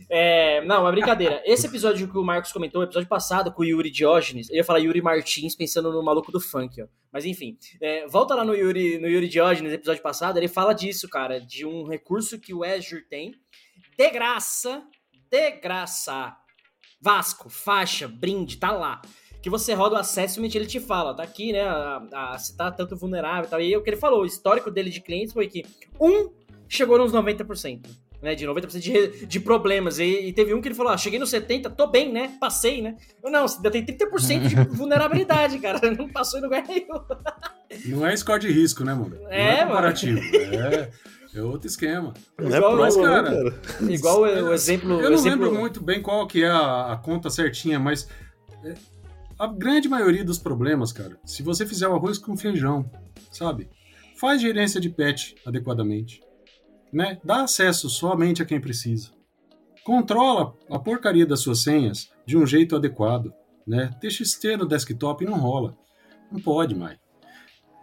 É, não, é brincadeira. Esse episódio que o Marcos comentou, o episódio passado com o Yuri Diógenes, eu ia falar Yuri Martins pensando no maluco do funk, ó. Mas enfim, é, volta lá no Yuri, no Yuri Diógenes, episódio passado, ele fala disso, cara, de um recurso que o Azure tem, de graça, de graça. Vasco, faixa, brinde, tá lá. Que você roda o assessment, ele te fala, tá aqui, né? A, a, se tá tanto vulnerável e tal. E aí o que ele falou, o histórico dele de clientes foi que um chegou nos 90%. Né, de 90% de, de problemas. E, e teve um que ele falou: ah, cheguei no 70%, tô bem, né? Passei, né? Eu não, você ainda tem 30% de vulnerabilidade, cara. Não passou em lugar nenhum. Não é score de risco, né, mano? Não É, é comparativo. É, é outro esquema. Não é Igual- prova, Mas, não, cara, cara. Igual o, exemplo. Eu não exemplo... lembro muito bem qual que é a, a conta certinha, mas é, a grande maioria dos problemas, cara, se você fizer o arroz com feijão, sabe? Faz gerência de patch adequadamente, né? Dá acesso somente a quem precisa. Controla a porcaria das suas senhas de um jeito adequado, né? TXT no desktop não rola. Não pode mais.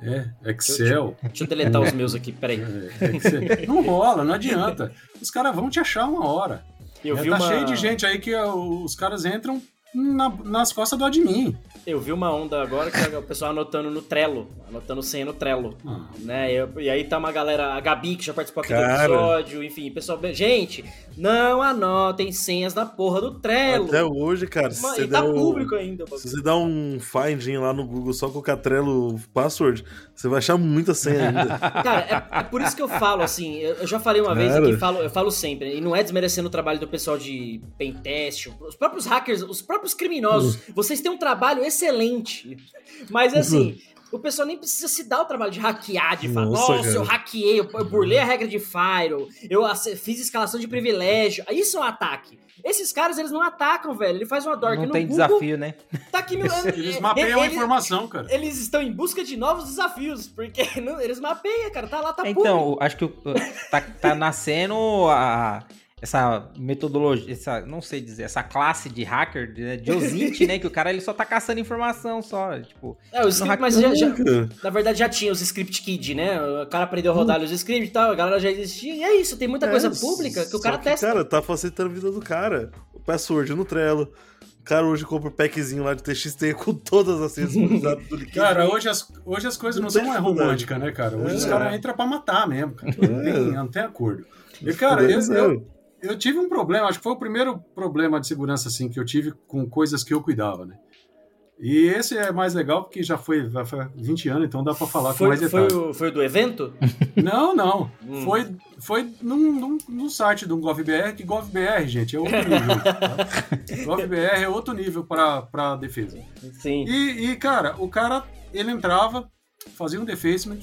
É, Excel. Deixa eu deletar os meus aqui, peraí. É, Excel. Não rola, não adianta. Os caras vão te achar uma hora. Eu É, vi tá uma- cheio de gente aí que os caras entram na- nas costas do admin. Eu vi uma onda agora que é o pessoal anotando no Trello, anotando senha no Trello. Ah. Né? E, e aí tá uma galera, a Gabi, que já participou aqui do Cara. episódio, enfim, pessoal. Gente, não anotem senhas na porra do Trello. Até hoje, cara, se Mas você, e tá um- público ainda. se você dá um finding lá no Google só com o Catrelo password, você vai achar muita senha ainda. Cara, é, é por isso que eu falo assim. Eu, eu já falei uma vez Cara. aqui, falo, eu falo sempre, e não é desmerecendo o trabalho do pessoal de pentest, os próprios hackers, os próprios criminosos. Vocês têm um trabalho excelente. Mas assim. O pessoal nem precisa se dar o trabalho de hackear, de falar, Nossa, nossa, eu hackeei, eu, eu burlei a regra de Firewall, eu fiz escalação de privilégio. Isso é um ataque. Esses caras, eles não atacam, velho. Ele faz uma dork Não no tem Google, desafio, né? Tá aqui no... Eles mapeiam a Ele- informação, cara. Eles estão em busca de novos desafios, porque não- eles mapeiam, cara. Tá lá, tá público. Então, acho que o- tá, tá nascendo a, essa metodologia, essa, não sei dizer, essa classe de hacker, de, de OSINT, né? Que o cara ele só tá caçando informação só, tipo... É, os não script, mas já, já- na verdade já tinha os script kid, né? O cara aprendeu a rodar os scripts e tal, a galera já existia. E é isso, tem muita coisa É, pública que o cara testa. Cara, tá facilitando a vida do cara. O password no Trello. O cara hoje compra o packzinho lá de TXT com todas as senhas utilizadas do Liquid. Cara, hoje as, hoje as coisas não, Não são mais românticas, né, cara? Hoje os É. caras entram pra matar mesmo, cara. Não, tem, não tem acordo. E, cara, eu, é. eu, eu tive um problema, acho que foi o primeiro problema de segurança, assim, que eu tive com coisas que eu cuidava, né? E esse é mais legal porque já foi, já foi há 20 anos, então dá pra falar com Foi, mais foi, detalhes. o, foi o do evento? Não, não. Hum. Foi, foi num, num, num site do GovBR, que GovBR, gente, é outro nível. tá? GovBR é outro nível para para defesa. Sim. E, e, cara, o cara, ele entrava, fazia um defacement.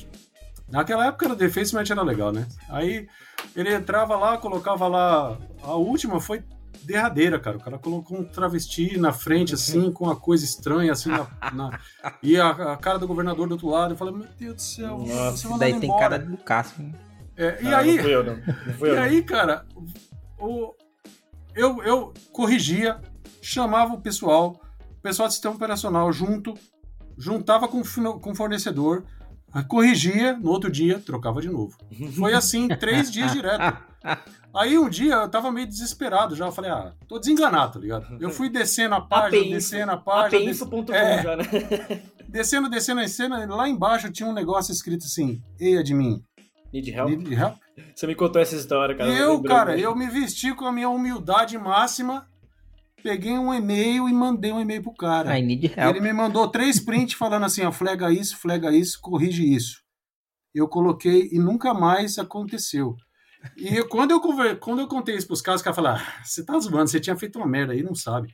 Naquela época o defacement era legal, né? Aí ele entrava lá, colocava lá. A última foi derradeira, cara. O cara colocou um travesti na frente, assim, com uma coisa estranha, assim, na, na- e a, a cara do governador do outro lado. Eu falei, meu Deus do céu, você vai daí tem embora. cara do Cássio. né? É, e Não, aí, não fui eu, não. Não fui e eu, não. aí, cara, o, eu, eu corrigia chamava o pessoal, o pessoal de sistema operacional junto, juntava com o fornecedor, corrigia, no outro dia trocava de novo. Foi assim três dias direto. Aí um dia eu tava meio desesperado já, eu falei, ah, tô desenganado, tá ligado? Eu fui descendo a página, descendo a página. Apinfo.com é, já, né? Descendo, descendo a cena, lá embaixo tinha um negócio escrito assim, ei, admin. Need help? Need help? Você me contou essa história, cara. E eu, cara, eu me vesti com a minha humildade máxima, peguei um e-mail e mandei um e-mail pro cara. I need help. Ele me mandou três prints falando assim, ó, flega isso, flega isso, corrige isso. Eu coloquei e nunca mais aconteceu. E quando eu, quando eu contei isso pros caras, os caras falaram, ah, você tá zoando, você tinha feito uma merda aí, não sabe.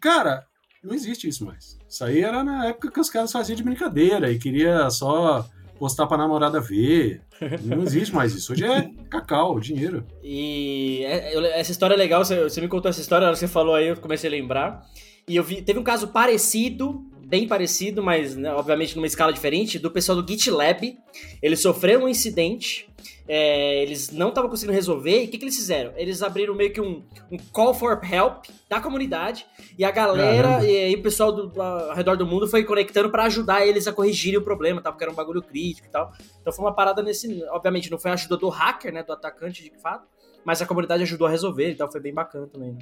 Cara, não existe isso mais. Isso aí era na época que os caras faziam de brincadeira e queria só postar pra namorada ver. Não existe mais isso. Hoje é cacau, dinheiro. E é, essa história é legal, você me contou essa história, você falou aí, eu comecei a lembrar. E eu vi, teve um caso parecido, bem parecido, mas né, obviamente numa escala diferente, do pessoal do GitLab. Eles sofreram um incidente é, eles não estavam conseguindo resolver, e o que, que eles fizeram? Eles abriram meio que um, um call for help da comunidade, e a galera e, e, o pessoal do, do, ao redor do mundo foi conectando para ajudar eles a corrigirem o problema, tá? porque era um bagulho crítico e tal. Então foi uma parada nesse. Obviamente, não foi a ajuda do hacker, né? Do atacante de fato, mas a comunidade ajudou a resolver, então foi bem bacana também. Né?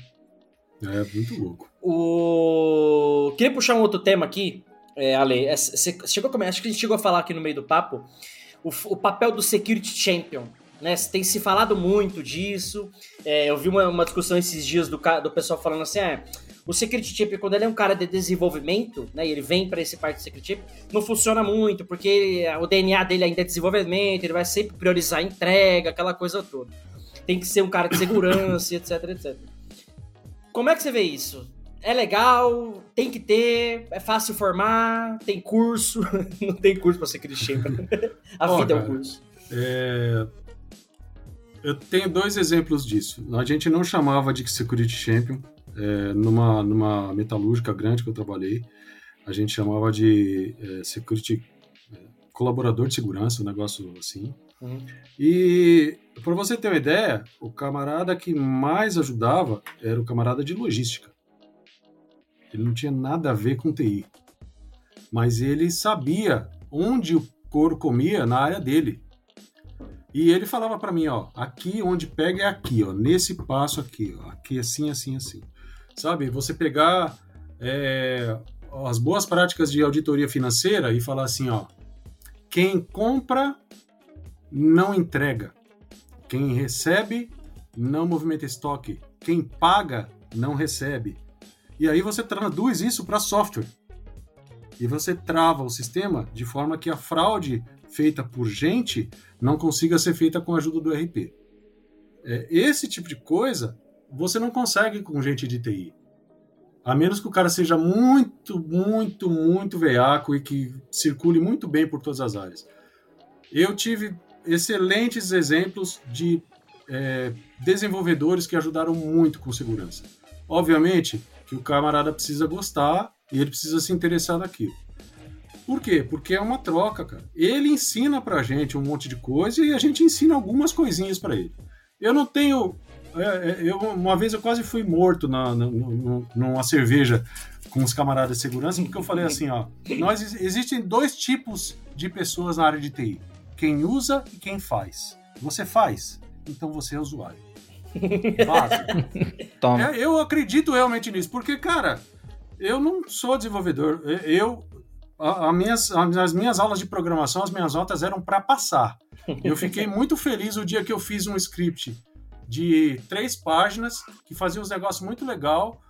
É, muito louco. O... Queria puxar um outro tema aqui, é, Ale. É, você chegou a... Acho que a gente chegou a falar aqui no meio do papo o, o papel do Security Champion. Né, tem se falado muito disso. É, eu vi uma, uma, discussão esses dias do, do pessoal falando assim: é, o Security Champion, quando ele é um cara de desenvolvimento, né, e ele vem para esse parte do Security Champion, não funciona muito, porque ele, o DNA dele ainda é desenvolvimento, ele vai sempre priorizar a entrega, aquela coisa toda. Tem que ser um cara de segurança, etc, etc. Como é que você vê isso? é legal, tem que ter, é fácil formar, tem curso. não tem curso pra ser cristão. A oh, vida é um curso. É... Eu tenho dois exemplos disso. A gente não chamava de Security Champion. É, numa, numa metalúrgica grande que eu trabalhei, a gente chamava de é, Security é, Colaborador de Segurança, um negócio assim. Uhum. E para você ter uma ideia, o camarada que mais ajudava era o camarada de logística. Ele não tinha nada a ver com TI. Mas ele sabia onde o couro comia na área dele. E ele falava para mim, ó, aqui onde pega é aqui, ó, nesse passo aqui, ó, aqui assim, assim, assim. Sabe, você pegar é, as boas práticas de auditoria financeira e falar assim, ó, quem compra não entrega, quem recebe não movimenta estoque, quem paga não recebe, e aí você traduz isso para software. E você trava o sistema de forma que a fraude feita por gente não consiga ser feita com a ajuda do RP. É, esse tipo de coisa você não consegue com gente de TI. A menos que o cara seja muito, muito, muito veaco e que circule muito bem por todas as áreas. Eu tive excelentes exemplos de é, desenvolvedores que ajudaram muito com segurança. Obviamente, que o camarada precisa gostar e ele precisa se interessar naquilo. Por quê? Porque é uma troca, cara. Ele ensina pra gente um monte de coisa e a gente ensina algumas coisinhas para ele. Eu não tenho. É, é, eu, uma vez eu quase fui morto na, na, numa cerveja com os camaradas de segurança, porque eu falei assim: ó, nós, existem dois tipos de pessoas na área de TI: quem usa e quem faz. Você faz, então você é usuário. Toma. É, eu acredito realmente nisso, porque, cara, eu não sou desenvolvedor. Eu, a, a minhas, as minhas aulas de programação, as minhas notas eram para passar. Eu fiquei muito feliz o dia que eu fiz um script de três páginas que fazia uns negócios muito legal.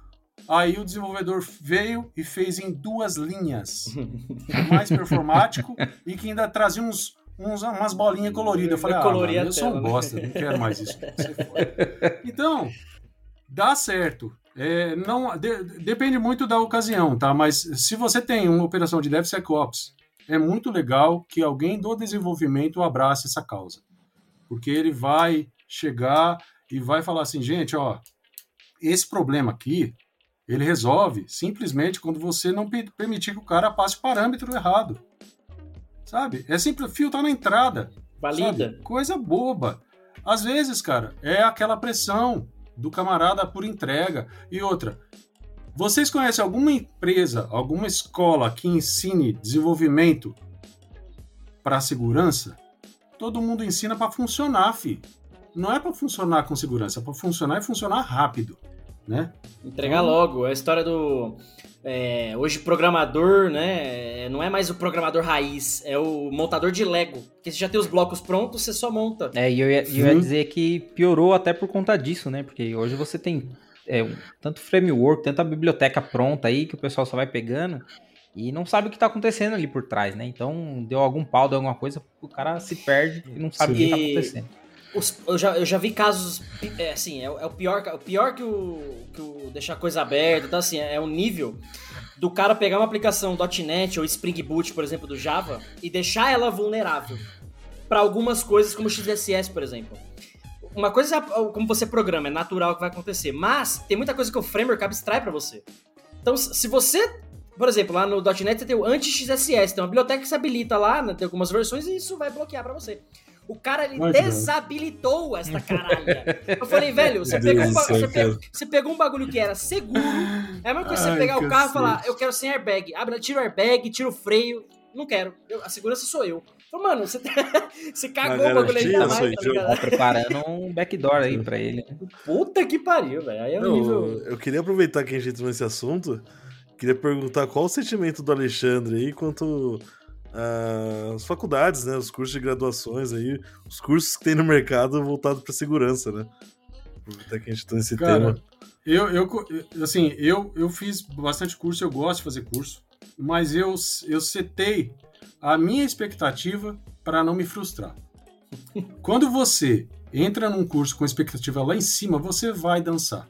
Aí o desenvolvedor veio e fez em duas linhas, mais performático e que ainda trazia uns, uns, umas bolinhas coloridas. Eu falei, ah, mano, eu sou um né? bosta, não quero mais isso. Então, dá certo. É, não, de, depende muito da ocasião, tá? Mas se você tem uma operação de DevSecOps, é muito legal que alguém do desenvolvimento abrace essa causa. Porque ele vai chegar e vai falar assim, gente, ó, esse problema aqui, ele resolve simplesmente quando você não permitir que o cara passe o parâmetro errado. Sabe? É simples, fio tá na entrada. Valida. Sabe? Coisa boba. Às vezes, cara, é aquela pressão. do camarada por entrega. E outra, vocês conhecem alguma empresa, alguma escola que ensine desenvolvimento para segurança? Todo mundo ensina para funcionar, fi. Não é para funcionar com segurança, é para funcionar e funcionar rápido, né? Entregar então, logo. É a história do é, hoje programador, né? Não é mais o programador raiz, é o montador de Lego. Porque você já tem os blocos prontos, você só monta. É, e eu ia, eu ia dizer que piorou até por conta disso, né? Porque hoje você tem é, tanto framework, tanta biblioteca pronta aí que o pessoal só vai pegando e não sabe o que tá acontecendo ali por trás, né? Então deu algum pau, deu alguma coisa, o cara se perde e não sabe Sim. o que tá acontecendo. Os, eu, já, eu já vi casos, é, assim, é, é, o pior, o pior que o, que o deixar coisa aberta, então assim, é, é o nível do cara pegar uma aplicação .NET ou Spring Boot, por exemplo, do Java, e deixar ela vulnerável para algumas coisas como XSS, por exemplo. Uma coisa é como você programa, é natural que vai acontecer, mas tem muita coisa que o framework abstrai para você. Então, se você por exemplo, lá no .NET você tem o anti-XSS, tem uma biblioteca que se habilita lá, né, tem algumas versões e isso vai bloquear para você. O cara, ele desabilitou bom. esta caralha. Eu falei, velho, você pegou, um você, pegou, você pegou, um bagulho que era seguro. É a mesma coisa você pegar o carro e falar, eu quero sem airbag. Abre, tira o airbag, tira o freio. Não quero. Eu, a segurança sou eu. Falei, mano, você, você cagou o bagulho ainda mais, tá Tá preparando um backdoor aí pra ele. Né? Puta que pariu, velho. Aí é um nível... Eu queria aproveitar que a gente entrou nesse assunto. Queria perguntar qual o sentimento do Alexandre aí quanto as faculdades, né, os cursos de graduações aí, os cursos que tem no mercado voltado para segurança, né? Até que a gente tá nesse Cara, tema. Eu, eu, assim, eu, eu fiz bastante curso, eu gosto de fazer curso, mas eu, eu setei a minha expectativa para não me frustrar. Quando você entra num curso com expectativa lá em cima, você vai dançar.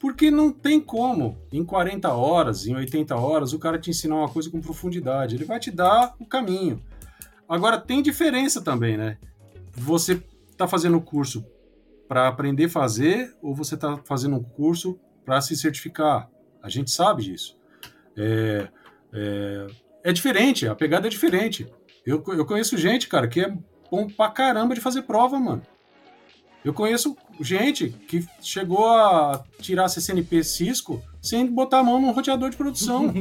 Porque não tem como, em 40 horas, em 80 horas, o cara te ensinar uma coisa com profundidade. Ele vai te dar o caminho. Agora, tem diferença também, né? Você está fazendo o curso para aprender a fazer ou você está fazendo um curso para se certificar? A gente sabe disso. É, é, é, diferente, a pegada é diferente. Eu, eu conheço gente, cara, que é bom pra caramba de fazer prova, mano. Eu conheço gente que chegou a tirar CCNP Cisco sem botar a mão num roteador de produção.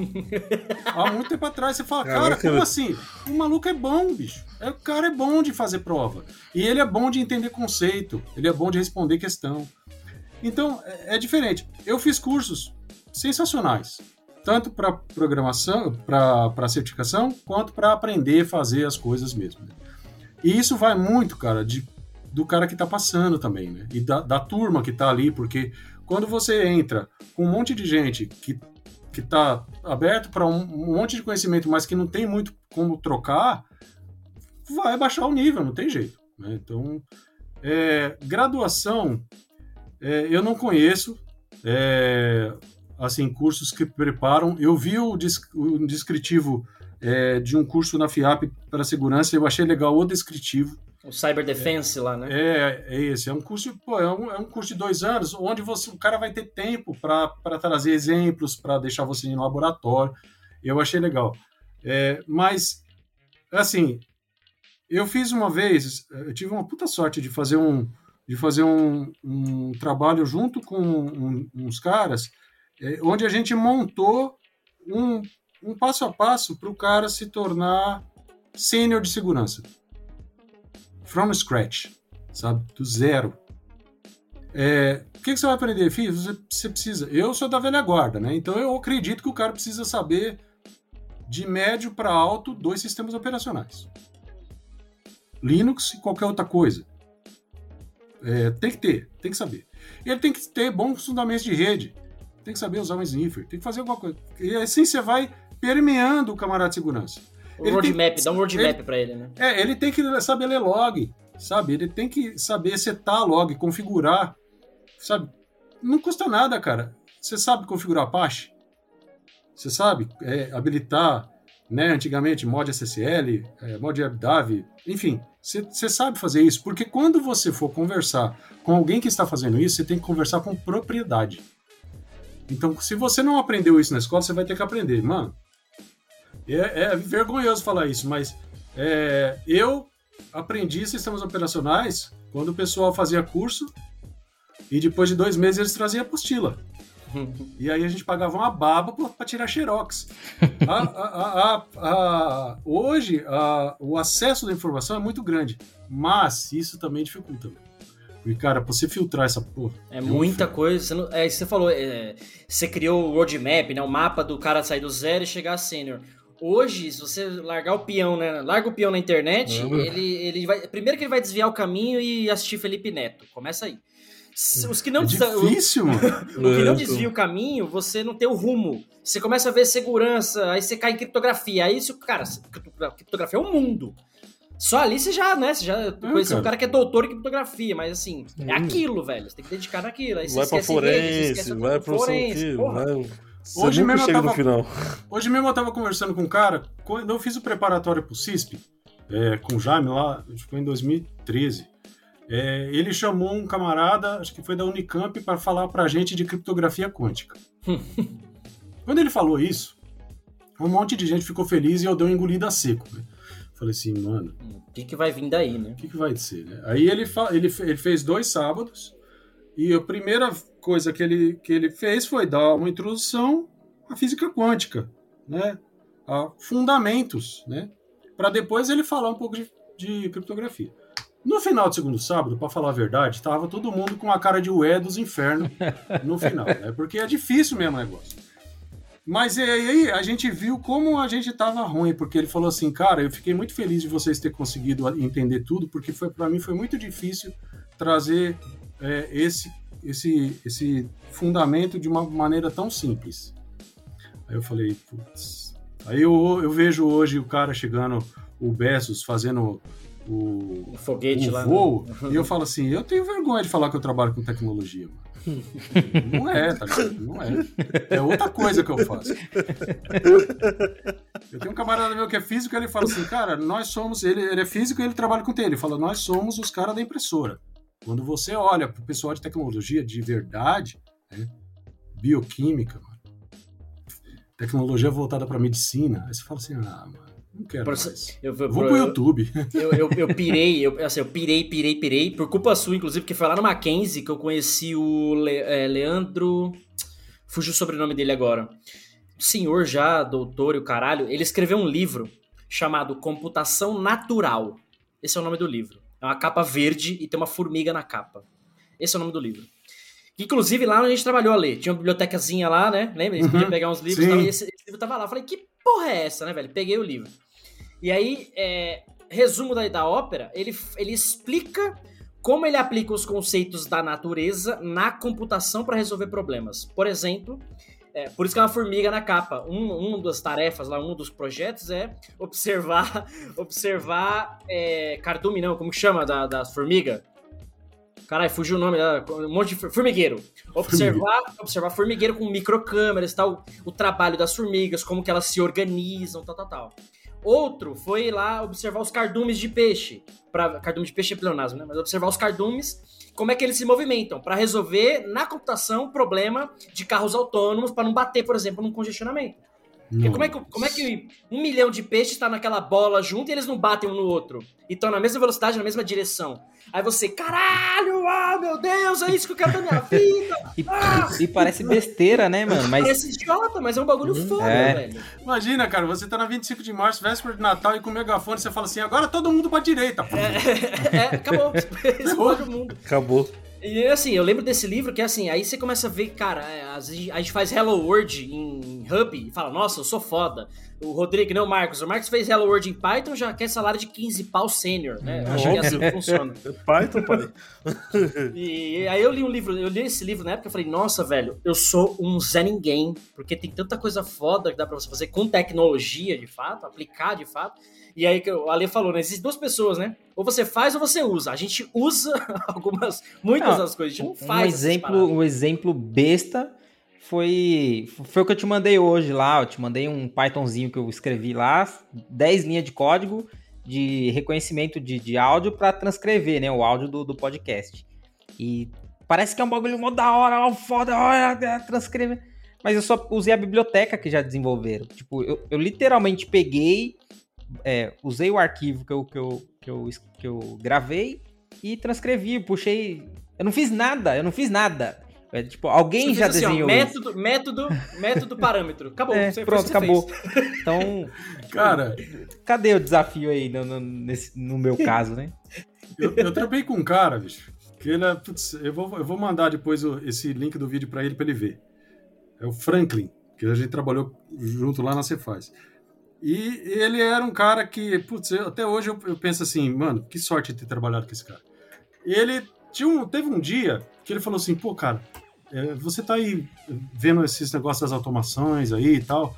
Há muito tempo atrás. Você fala, cara, como assim? O maluco é bom, bicho. É, o cara é bom de fazer prova. E ele é bom de entender conceito. Ele é bom de responder questão. Então, é, é diferente. Eu fiz cursos sensacionais. Tanto para programação, para certificação, quanto para aprender a fazer as coisas mesmo. E isso vai muito, cara, de do cara que está passando também, né? E da, da turma que está ali, porque quando você entra com um monte de gente que que está aberto para um, um, monte de conhecimento, mas que não tem muito como trocar, vai baixar o nível, não tem jeito. Né? Então, é, graduação, é, eu não conheço, é, assim, cursos que preparam. Eu vi o, o descritivo é, de um curso na FIAP para segurança, eu achei legal o descritivo. O Cyber Defense é, lá, né? É, é esse. É um curso, pô, é um, é um curso de dois anos, onde você, o cara vai ter tempo para trazer exemplos, para deixar você em laboratório. Eu achei legal. É, mas, assim, eu fiz uma vez, eu tive uma puta sorte de fazer um, de fazer um, um trabalho junto com um, uns caras, é, onde a gente montou um, um passo a passo para o cara se tornar sênior de segurança from scratch, sabe? Do zero. É, o que, que, você vai aprender, filho? Você, você, precisa. Eu sou da velha guarda, né? Então eu acredito que o cara precisa saber de médio para alto dois sistemas operacionais: Linux e qualquer outra coisa. É, tem que ter, tem que saber. Ele tem que ter bons fundamentos de rede. Tem que saber usar um sniffer, tem que fazer alguma coisa. E assim você vai permeando o camarada de segurança. O roadmap, dá um roadmap ele, pra ele, né? É, ele tem que saber ler log, sabe? Ele tem que saber setar log, configurar, sabe? Não custa nada, cara. Você sabe configurar Apache? Você sabe é, habilitar, né, antigamente, mod SSL, é, mod WebDAV, enfim, você sabe fazer isso, porque quando você for conversar com alguém que está fazendo isso, você tem que conversar com propriedade. Então, se você não aprendeu isso na escola, você vai ter que aprender. Mano, é, é vergonhoso falar isso, mas é, eu aprendi sistemas operacionais quando o pessoal fazia curso E depois de dois meses eles traziam a apostila. E aí a gente pagava uma baba para tirar xerox. A, a, a, hoje, o acesso da informação é muito grande, mas isso também dificulta. Porque, cara, pra você filtrar essa porra. É muita um coisa. Você, não, é, você falou, é, você criou o roadmap, né? O mapa do cara sair do zero e chegar a sênior. Hoje, se você largar o peão, né? Larga o peão na internet, uhum. ele, ele vai. Primeiro que ele vai desviar o caminho e assistir Felipe Neto. Começa aí. Os que não é difícil, mano. o que não desvia o caminho, você não tem o rumo. Você começa a ver segurança, aí você cai em criptografia. Aí, se o cara, criptografia é um mundo. Só ali você já, né? Você já é, conheceu um cara que é doutor em criptografia, mas assim, é hum. aquilo, velho. Você tem que dedicar naquilo. Aí vai pra forense, vai pro forense, vai... Hoje mesmo, eu tava, hoje mesmo eu tava conversando com um cara, quando eu fiz o preparatório pro CISP, é, com o Jaime lá, acho que foi em 2013. É, ele chamou um camarada, acho que foi da Unicamp, para falar pra gente de criptografia quântica. Quando ele falou isso, um monte de gente ficou feliz e eu dei uma engolida seco. Né? Falei assim, mano. O que, que vai vir daí, né? O que, que vai ser, né? Aí ele, ele, ele fez dois sábados e a primeira coisa que ele, que ele fez foi dar uma introdução à física quântica, né? A fundamentos, né? Para depois ele falar um pouco de, de criptografia. No final do segundo sábado, para falar a verdade, tava todo mundo com a cara de ué dos infernos no final, né? Porque é difícil mesmo o negócio. Mas aí a gente viu como a gente estava ruim, porque ele falou assim, cara, eu fiquei muito feliz de vocês terem conseguido entender tudo, porque para mim foi muito difícil trazer é, esse, esse, esse fundamento de uma maneira tão simples. Aí eu falei, putz. Aí eu, eu vejo hoje o cara chegando, o Bessos fazendo o, o foguete o lá. Voo, né? E eu falo assim, eu tenho vergonha de falar que eu trabalho com tecnologia, mano. Não é, tá ligado? Não é. É outra coisa que eu faço. Eu tenho um camarada meu que é físico ele fala assim, cara, nós somos. Ele, ele é físico e ele trabalha com TI. Ele fala, nós somos os caras da impressora. Quando você olha pro pessoal de tecnologia de verdade, né, bioquímica, mano, tecnologia voltada para medicina, aí você fala assim, ah, mano. Não quero por, mais. Eu, eu, Vou pro YouTube. Eu, eu, eu pirei, eu, assim, eu pirei, pirei, pirei, por culpa sua, inclusive, porque foi lá no Mackenzie que eu conheci o Le, é, Leandro... Fugiu o sobrenome dele agora. Senhor já, doutor e o caralho, ele escreveu um livro chamado Computação Natural. Esse é o nome do livro. É uma capa verde e tem uma formiga na capa. Esse é o nome do livro. Inclusive, lá a gente trabalhou a ler. Tinha uma bibliotecazinha lá, né? Lembra? Você uhum, podia pegar uns livros e, e esse, esse, livro tava lá. Eu falei, que porra é essa, né, velho? Peguei o livro. E aí, é, resumo da, da ópera, ele, ele explica como ele aplica os conceitos da natureza na computação para resolver problemas. Por exemplo, é, por isso que é uma formiga na capa. Um, uma das tarefas lá, um dos projetos é observar, observar é, cardume, não, como chama da, das formigas? Caralho, fugiu o nome, um monte de formigueiro. Observar, observar formigueiro com microcâmeras, tal, o trabalho das formigas, como que elas se organizam, tal, tal, tal. Outro foi lá observar os cardumes de peixe. Pra, cardume de peixe é pleonasmo, né? Mas observar os cardumes, como é que eles se movimentam, para resolver na computação o problema de carros autônomos, para não bater, por exemplo, num congestionamento. Como é, que, como é que um milhão de peixes está naquela bola junto e eles não batem um no outro? E estão na mesma velocidade, na mesma direção. Aí você, caralho, ah, meu Deus, é isso que eu quero da minha vida. e, ah! e, parece besteira, né, mano? Mas... Parece idiota, mas é um bagulho hum, foda, é. velho. Imagina, cara, você tá na 25 de março, véspera de Natal, e com o megafone você fala assim, agora todo mundo pra direita. É, é, acabou. Explode o mundo. Acabou. E assim, eu lembro desse livro que assim, aí você começa a ver, cara, é, a gente faz Hello World em Hub e fala, nossa, eu sou foda. O Rodrigo, não, o Marcos. O Marcos fez Hello World em Python, já quer salário de 15 pau sênior, né? Eu acho que é assim que funciona. Python, pai. e aí eu li um livro, eu li esse livro na época e falei, nossa, velho, eu sou um Zé Ninguém, porque tem tanta coisa foda que dá pra você fazer com tecnologia, de fato, aplicar de fato. E aí o Ale falou, né? Existem duas pessoas, né? Ou você faz ou você usa. A gente usa algumas, muitas não, das coisas, a gente não faz. Um exemplo, um exemplo besta foi, foi o que eu te mandei hoje lá. Eu te mandei um Pythonzinho que eu escrevi lá, 10 linhas de código de reconhecimento de, de áudio para transcrever, né? O áudio do, do podcast. E parece que é um bagulho mó da hora, ó, foda, ó, transcrever. Mas eu só usei a biblioteca que já desenvolveram. Tipo, eu, eu literalmente peguei é, usei o arquivo que eu, que, eu, que, eu, que eu gravei e transcrevi, puxei Eu não fiz nada, eu não fiz nada. É, tipo, alguém já assim, desenhou ó, método, método, método, parâmetro. Acabou. É, Você- pronto, acabou. fez. Então, Cara, cadê o desafio aí no, no, nesse- no meu caso, né? eu, eu trampei com um cara, bicho. Que ele é, putz, eu, vou, eu vou mandar depois o- esse link do vídeo pra ele, pra ele ver. É o Franklin, que a gente trabalhou junto lá na Cefaz. E ele era um cara que, putz, eu- até hoje eu, eu penso assim, mano, que sorte de ter trabalhado com esse cara. E ele tinha um, teve um dia que ele falou assim, pô, cara, você tá aí vendo esses negócios das automações aí e tal.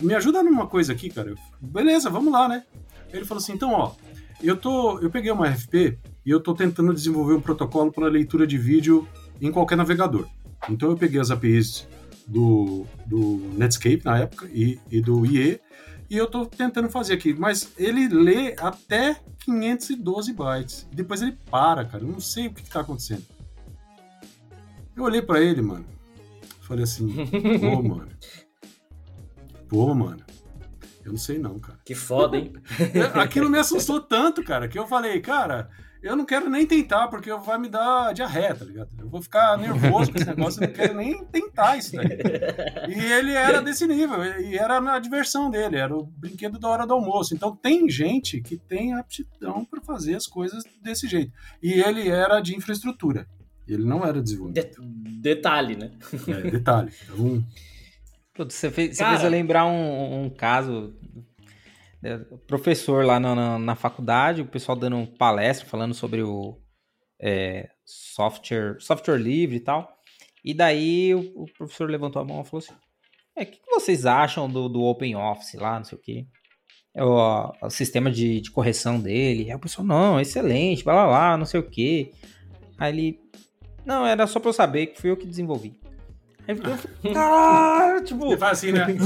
Me ajuda numa coisa aqui, cara. Eu, Beleza, vamos lá, né? Ele falou assim, então, ó, eu tô, eu peguei uma RFP e eu tô tentando desenvolver um protocolo para leitura de vídeo em qualquer navegador. Então eu peguei as APIs do, do Netscape na época e, e do IE e eu tô tentando fazer aqui, mas ele lê até 512 bytes. Depois ele para, cara. Eu não sei o que, que tá acontecendo. Eu olhei pra ele, mano. Falei assim, pô, mano. Pô, mano. Eu não sei não, cara. Que foda, hein? Aquilo me assustou tanto, cara, que eu falei, cara, eu não quero nem tentar, porque vai me dar diarreia, tá ligado? Eu vou ficar nervoso com esse negócio, eu não quero nem tentar isso daí. E ele era desse nível, e era na diversão dele, era o brinquedo da hora do almoço. Então tem gente que tem aptidão para fazer as coisas desse jeito. E ele era de infraestrutura, ele não era desenvolvedor. Detalhe, né? É, detalhe. Então, Putz, Você fez, você Cara- fez eu lembrar um, um caso. né, Professor lá na, na, na faculdade, o pessoal dando palestra falando sobre o é, software, software livre e tal. E daí o, o professor levantou a mão e falou assim: É, o que, que vocês acham do, do Open Office lá, não sei o quê? É o, o sistema de, de correção dele. Aí o pessoal, não, excelente, blá blá blá, não sei o quê. Aí ele, não, era só pra eu saber que fui eu que desenvolvi. Aí eu falei, caralho, tipo. Você faz assim, né?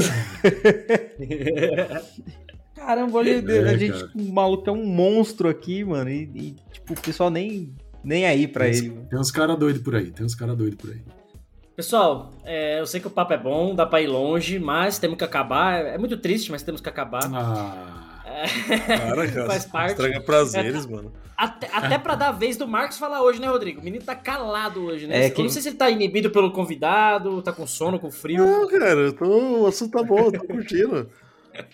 Caramba, olha, É, a gente, cara. o maluco é um monstro aqui, mano. E, e, tipo, o pessoal nem, nem aí pra tem, ele. tem uns caras doidos por aí, tem uns caras doidos por aí. Pessoal, é, eu sei que o papo é bom, dá pra ir longe, mas temos que acabar. É muito triste, mas temos que acabar. Ah, É, Para, cara. Faz parte. Estraga prazeres, mano. Até, até pra dar a vez do Marcos falar hoje, né, Rodrigo? O menino tá calado hoje, né? É, Eu quem- não sei se ele tá inibido pelo convidado, tá com sono, com frio. Não, cara, eu tô, o assunto tá bom, eu tô curtindo.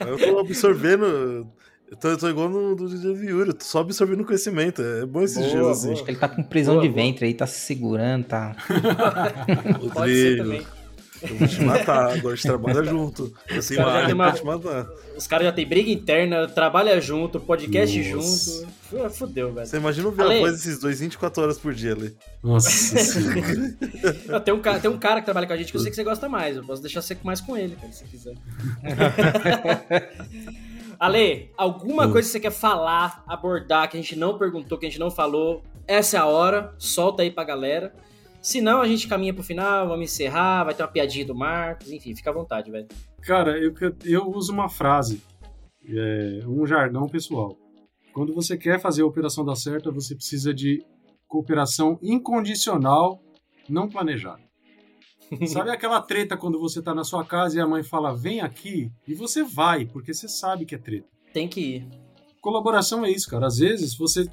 Eu tô absorvendo. Eu tô, eu tô igual no do DJ Viúra, eu tô só absorvendo conhecimento. É bom esses Boa, dias assim. boa. Acho que ele tá com prisão Boa, de boa. ventre aí, tá se segurando, tá. Pode ser Rodrigo, também. Eu vou te matar, agora a gente trabalha junto. Eu sei Cara, já uma te matar. Os caras já tem briga interna, trabalha junto, podcast Nossa. junto. Fu- Fudeu, velho. Você imagina ouvir Ale, a voz desses dois 24 horas por dia ali. Nossa senhora. ah, tem, um cara, tem um cara que trabalha com a gente que eu sei que você gosta mais. Eu posso deixar você mais com ele, cara, se quiser. Ale, alguma Hum. coisa que você quer falar, abordar, que a gente não perguntou, que a gente não falou, essa é a hora, solta aí pra galera. Se não, a gente caminha pro final, vamos encerrar, vai ter uma piadinha do Marcos, enfim, fica à vontade, velho. Cara, eu, eu uso uma frase, é, um jargão pessoal. Quando você quer fazer a operação dar certo, você precisa de cooperação incondicional, não planejada. Sabe aquela treta quando você tá na sua casa e a mãe fala, vem aqui, e você vai, porque você sabe que é treta. Tem que ir. Colaboração é isso, cara. Às vezes você,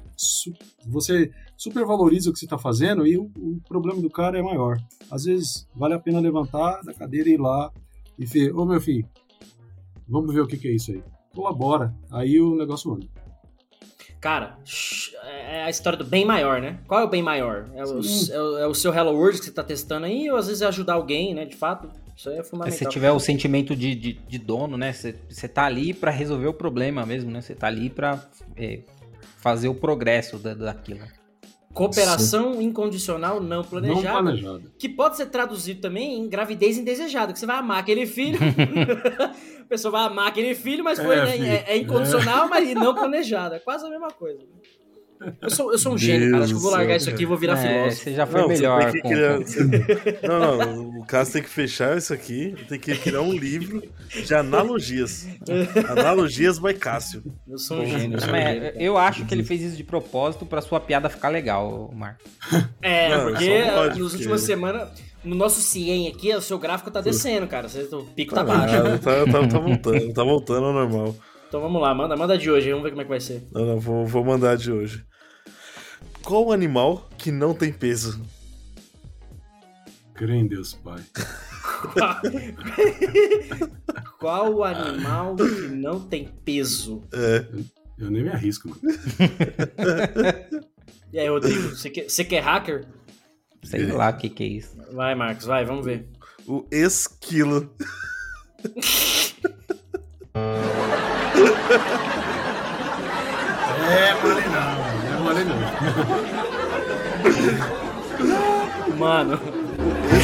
você supervaloriza o que você tá fazendo e o, o problema do cara é maior. Às vezes vale a pena levantar da cadeira e ir lá e ver, ô meu filho, vamos ver o que, que é isso aí. Colabora, aí o negócio anda. Cara, shh, é a história do bem maior, né? Qual é o bem maior? É o, é o- é o seu Hello World que você tá testando aí, ou às vezes é ajudar alguém, né? De fato, isso aí é Se fundamental. você tiver o sentimento de, de, de dono, né? Você, você tá ali pra resolver o problema mesmo, né? Você tá ali pra é, fazer o progresso da, daquilo. Cooperação incondicional não planejada. Não planejada. Que pode ser traduzido também em gravidez indesejada, que você vai amar aquele filho. a pessoa vai amar aquele filho, mas foi, É, né, filho. é, é incondicional, mas não planejada. É quase a mesma coisa. Eu sou, eu sou um gênio, cara. Acho que eu vou largar isso aqui e vou virar É, filósofo. você já foi Não, você melhor. com- criar- você- Não, não, o Cássio tem que fechar isso aqui, tem que criar um livro de analogias. Analogias by Cássio. Eu sou um gênio. Eu sou Mas, gênio, é, cara. eu acho que ele fez isso de propósito pra sua piada ficar legal, Marco. É, Não, porque pode, nas porque- últimas semanas, no nosso CIEM aqui, o seu gráfico tá descendo, cara. Você- O pico tá Ah, baixo. tá, tá, tá voltando, tá voltando ao normal. Então vamos lá, manda, manda de hoje, vamos ver como é que vai ser. Não, não, vou, vou mandar de hoje. Qual o animal que não tem peso? Crê em Deus, pai. Qual o animal que não tem peso? É. Eu nem me arrisco, mano. E aí, Rodrigo, você que, você que é hacker? Sei lá o que, que é isso. Vai, Marcos, vai, vamos ver. O esquilo. É mole não, é mole não. Mano.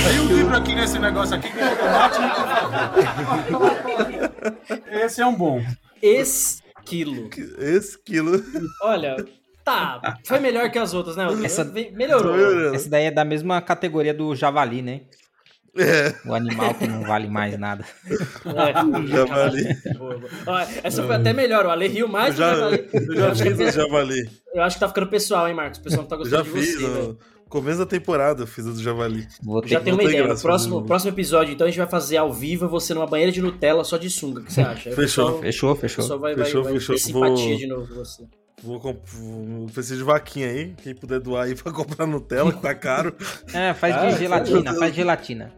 Aí o livro aqui nesse negócio aqui que é tomate Esse é um bom. Esquilo. Esquilo. Olha, tá. Foi melhor que as outras, né? Essa- Melhorou. Essa daí é da mesma categoria do javali, né? É. O animal que não vale mais nada. É. Javali. Essa foi até melhor. O Ale riu mais Eu já, do javali. eu já acho que fiz é- o javali. Eu acho que tá ficando pessoal, hein, Marcos? O pessoal não tá Eu gostando já de fiz. você, velho. no começo da temporada eu fiz a do javali. Já tem uma ideia. No próximo, fazer- próximo episódio, então, a gente vai fazer ao vivo você numa banheira de Nutella só de sunga. O que você acha? Aí Fechou. pessoal- Fechou, fechou. pessoal vai, Fechou, vai, vai fechou. ter simpatia Vou- de novo com você. Vou, vou preciso de vaquinha aí. Quem puder doar aí pra comprar Nutella, que tá caro. É, faz Ah, de gelatina, faz gelatina.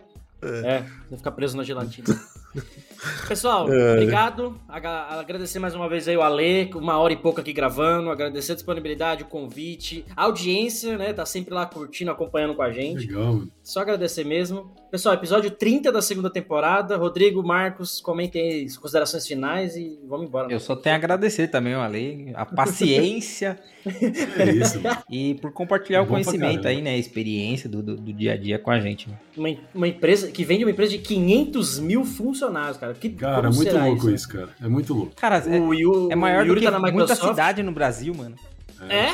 É, vai ficar preso na gelatina. Pessoal, É. obrigado. Aga- Agradecer mais uma vez aí o Ale, uma hora e pouco aqui gravando. Agradecer a disponibilidade, o convite, a audiência, né? Tá sempre lá curtindo, acompanhando com a gente. Legal. Só agradecer mesmo. Pessoal, episódio 30 da segunda temporada. Rodrigo, Marcos, comentem aí as considerações finais e vamos embora. Eu só tenho a agradecer também, o Ale, a paciência É isso, mano. e por compartilhar o Bom pra conhecimento aí, né? A experiência do, do, do dia a dia com a gente. Uma, uma empresa que vende uma empresa de 500 mil funcionários, cara. Que, Cara, é muito louco né? isso, cara. É muito louco. Cara, é, O Yu- é maior o do que tá na muita Microsoft. cidade no Brasil, mano. É?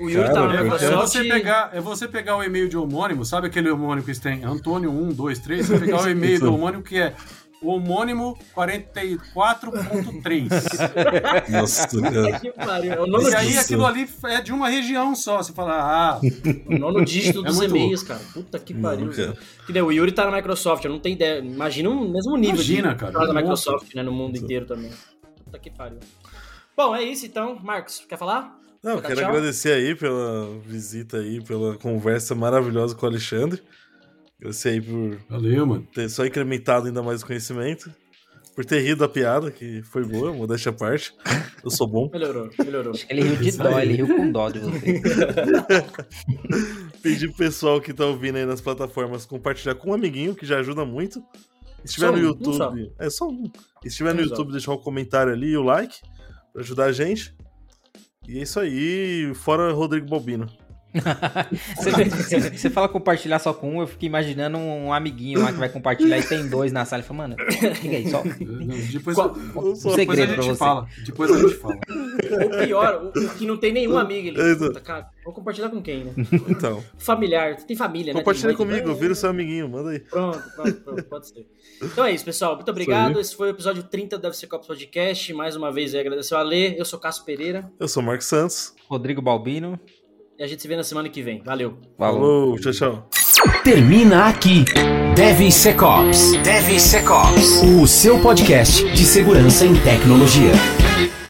O Yuri Cara, tá na É, é Microsoft. você pegar, é você pegar o e-mail de homônimo, sabe aquele homônimo que tem Antônio 1, 2, 3? Você pegar o e-mail do homônimo que é homônimo 44.3. Nossa, cara. Que pariu. É E aí aquilo ali é de uma região só. Você fala, ah, O nono dígito É dos muito e-mails, cara. Puta que pariu. Nem o Yuri tá na Microsoft, eu não tenho ideia. Imagina o mesmo nível Imagina, de cara, da Microsoft, né? No mundo inteiro também. Puta que pariu. Bom, é isso então. Marcos, quer falar? Não, dar quero tchau? agradecer aí pela visita aí, pela conversa maravilhosa com o Alexandre. Agradecer aí por valeu, mano. ter só incrementado ainda mais o conhecimento. Por ter rido da piada, que foi boa, modéstia à parte. Eu sou bom. Melhorou, melhorou. Ele riu de Isso dó, aí. ele riu com dó de você. Pedir pro pessoal que tá ouvindo aí nas plataformas compartilhar com um amiguinho, que já ajuda muito. Se estiver Só no um, um YouTube. é só um. Se estiver no. YouTube, deixar um comentário ali e o like pra ajudar a gente. E é isso aí, fora Rodrigo Bobino. Você, você- você fala compartilhar só com um, eu fico imaginando um amiguinho lá que vai compartilhar e tem dois na sala. e fala, mano, liga aí, só. Depois, Qual- Um depois a segredo pra gente você. fala. Depois a gente fala. Ou pior, o, o que não tem nenhum amigo ele. Puta, cara, vou compartilhar com quem, né? Então, Familiar. Tem família, né? compartilha Tem mãe, comigo, vira seu amiguinho, manda aí. Pronto, pronto, pronto, pode ser. Então é isso, pessoal. Muito obrigado. Esse foi o episódio 30 do FC Cops Podcast. Mais uma vez agradecer ao Ale. Eu sou Cássio Pereira. Eu sou o Marcos Santos. Rodrigo Balbino. E a gente se vê na semana que vem. Valeu. Falou, tchau, tchau. Termina aqui. DevSecOps. DevSecOps. O seu podcast de segurança em tecnologia.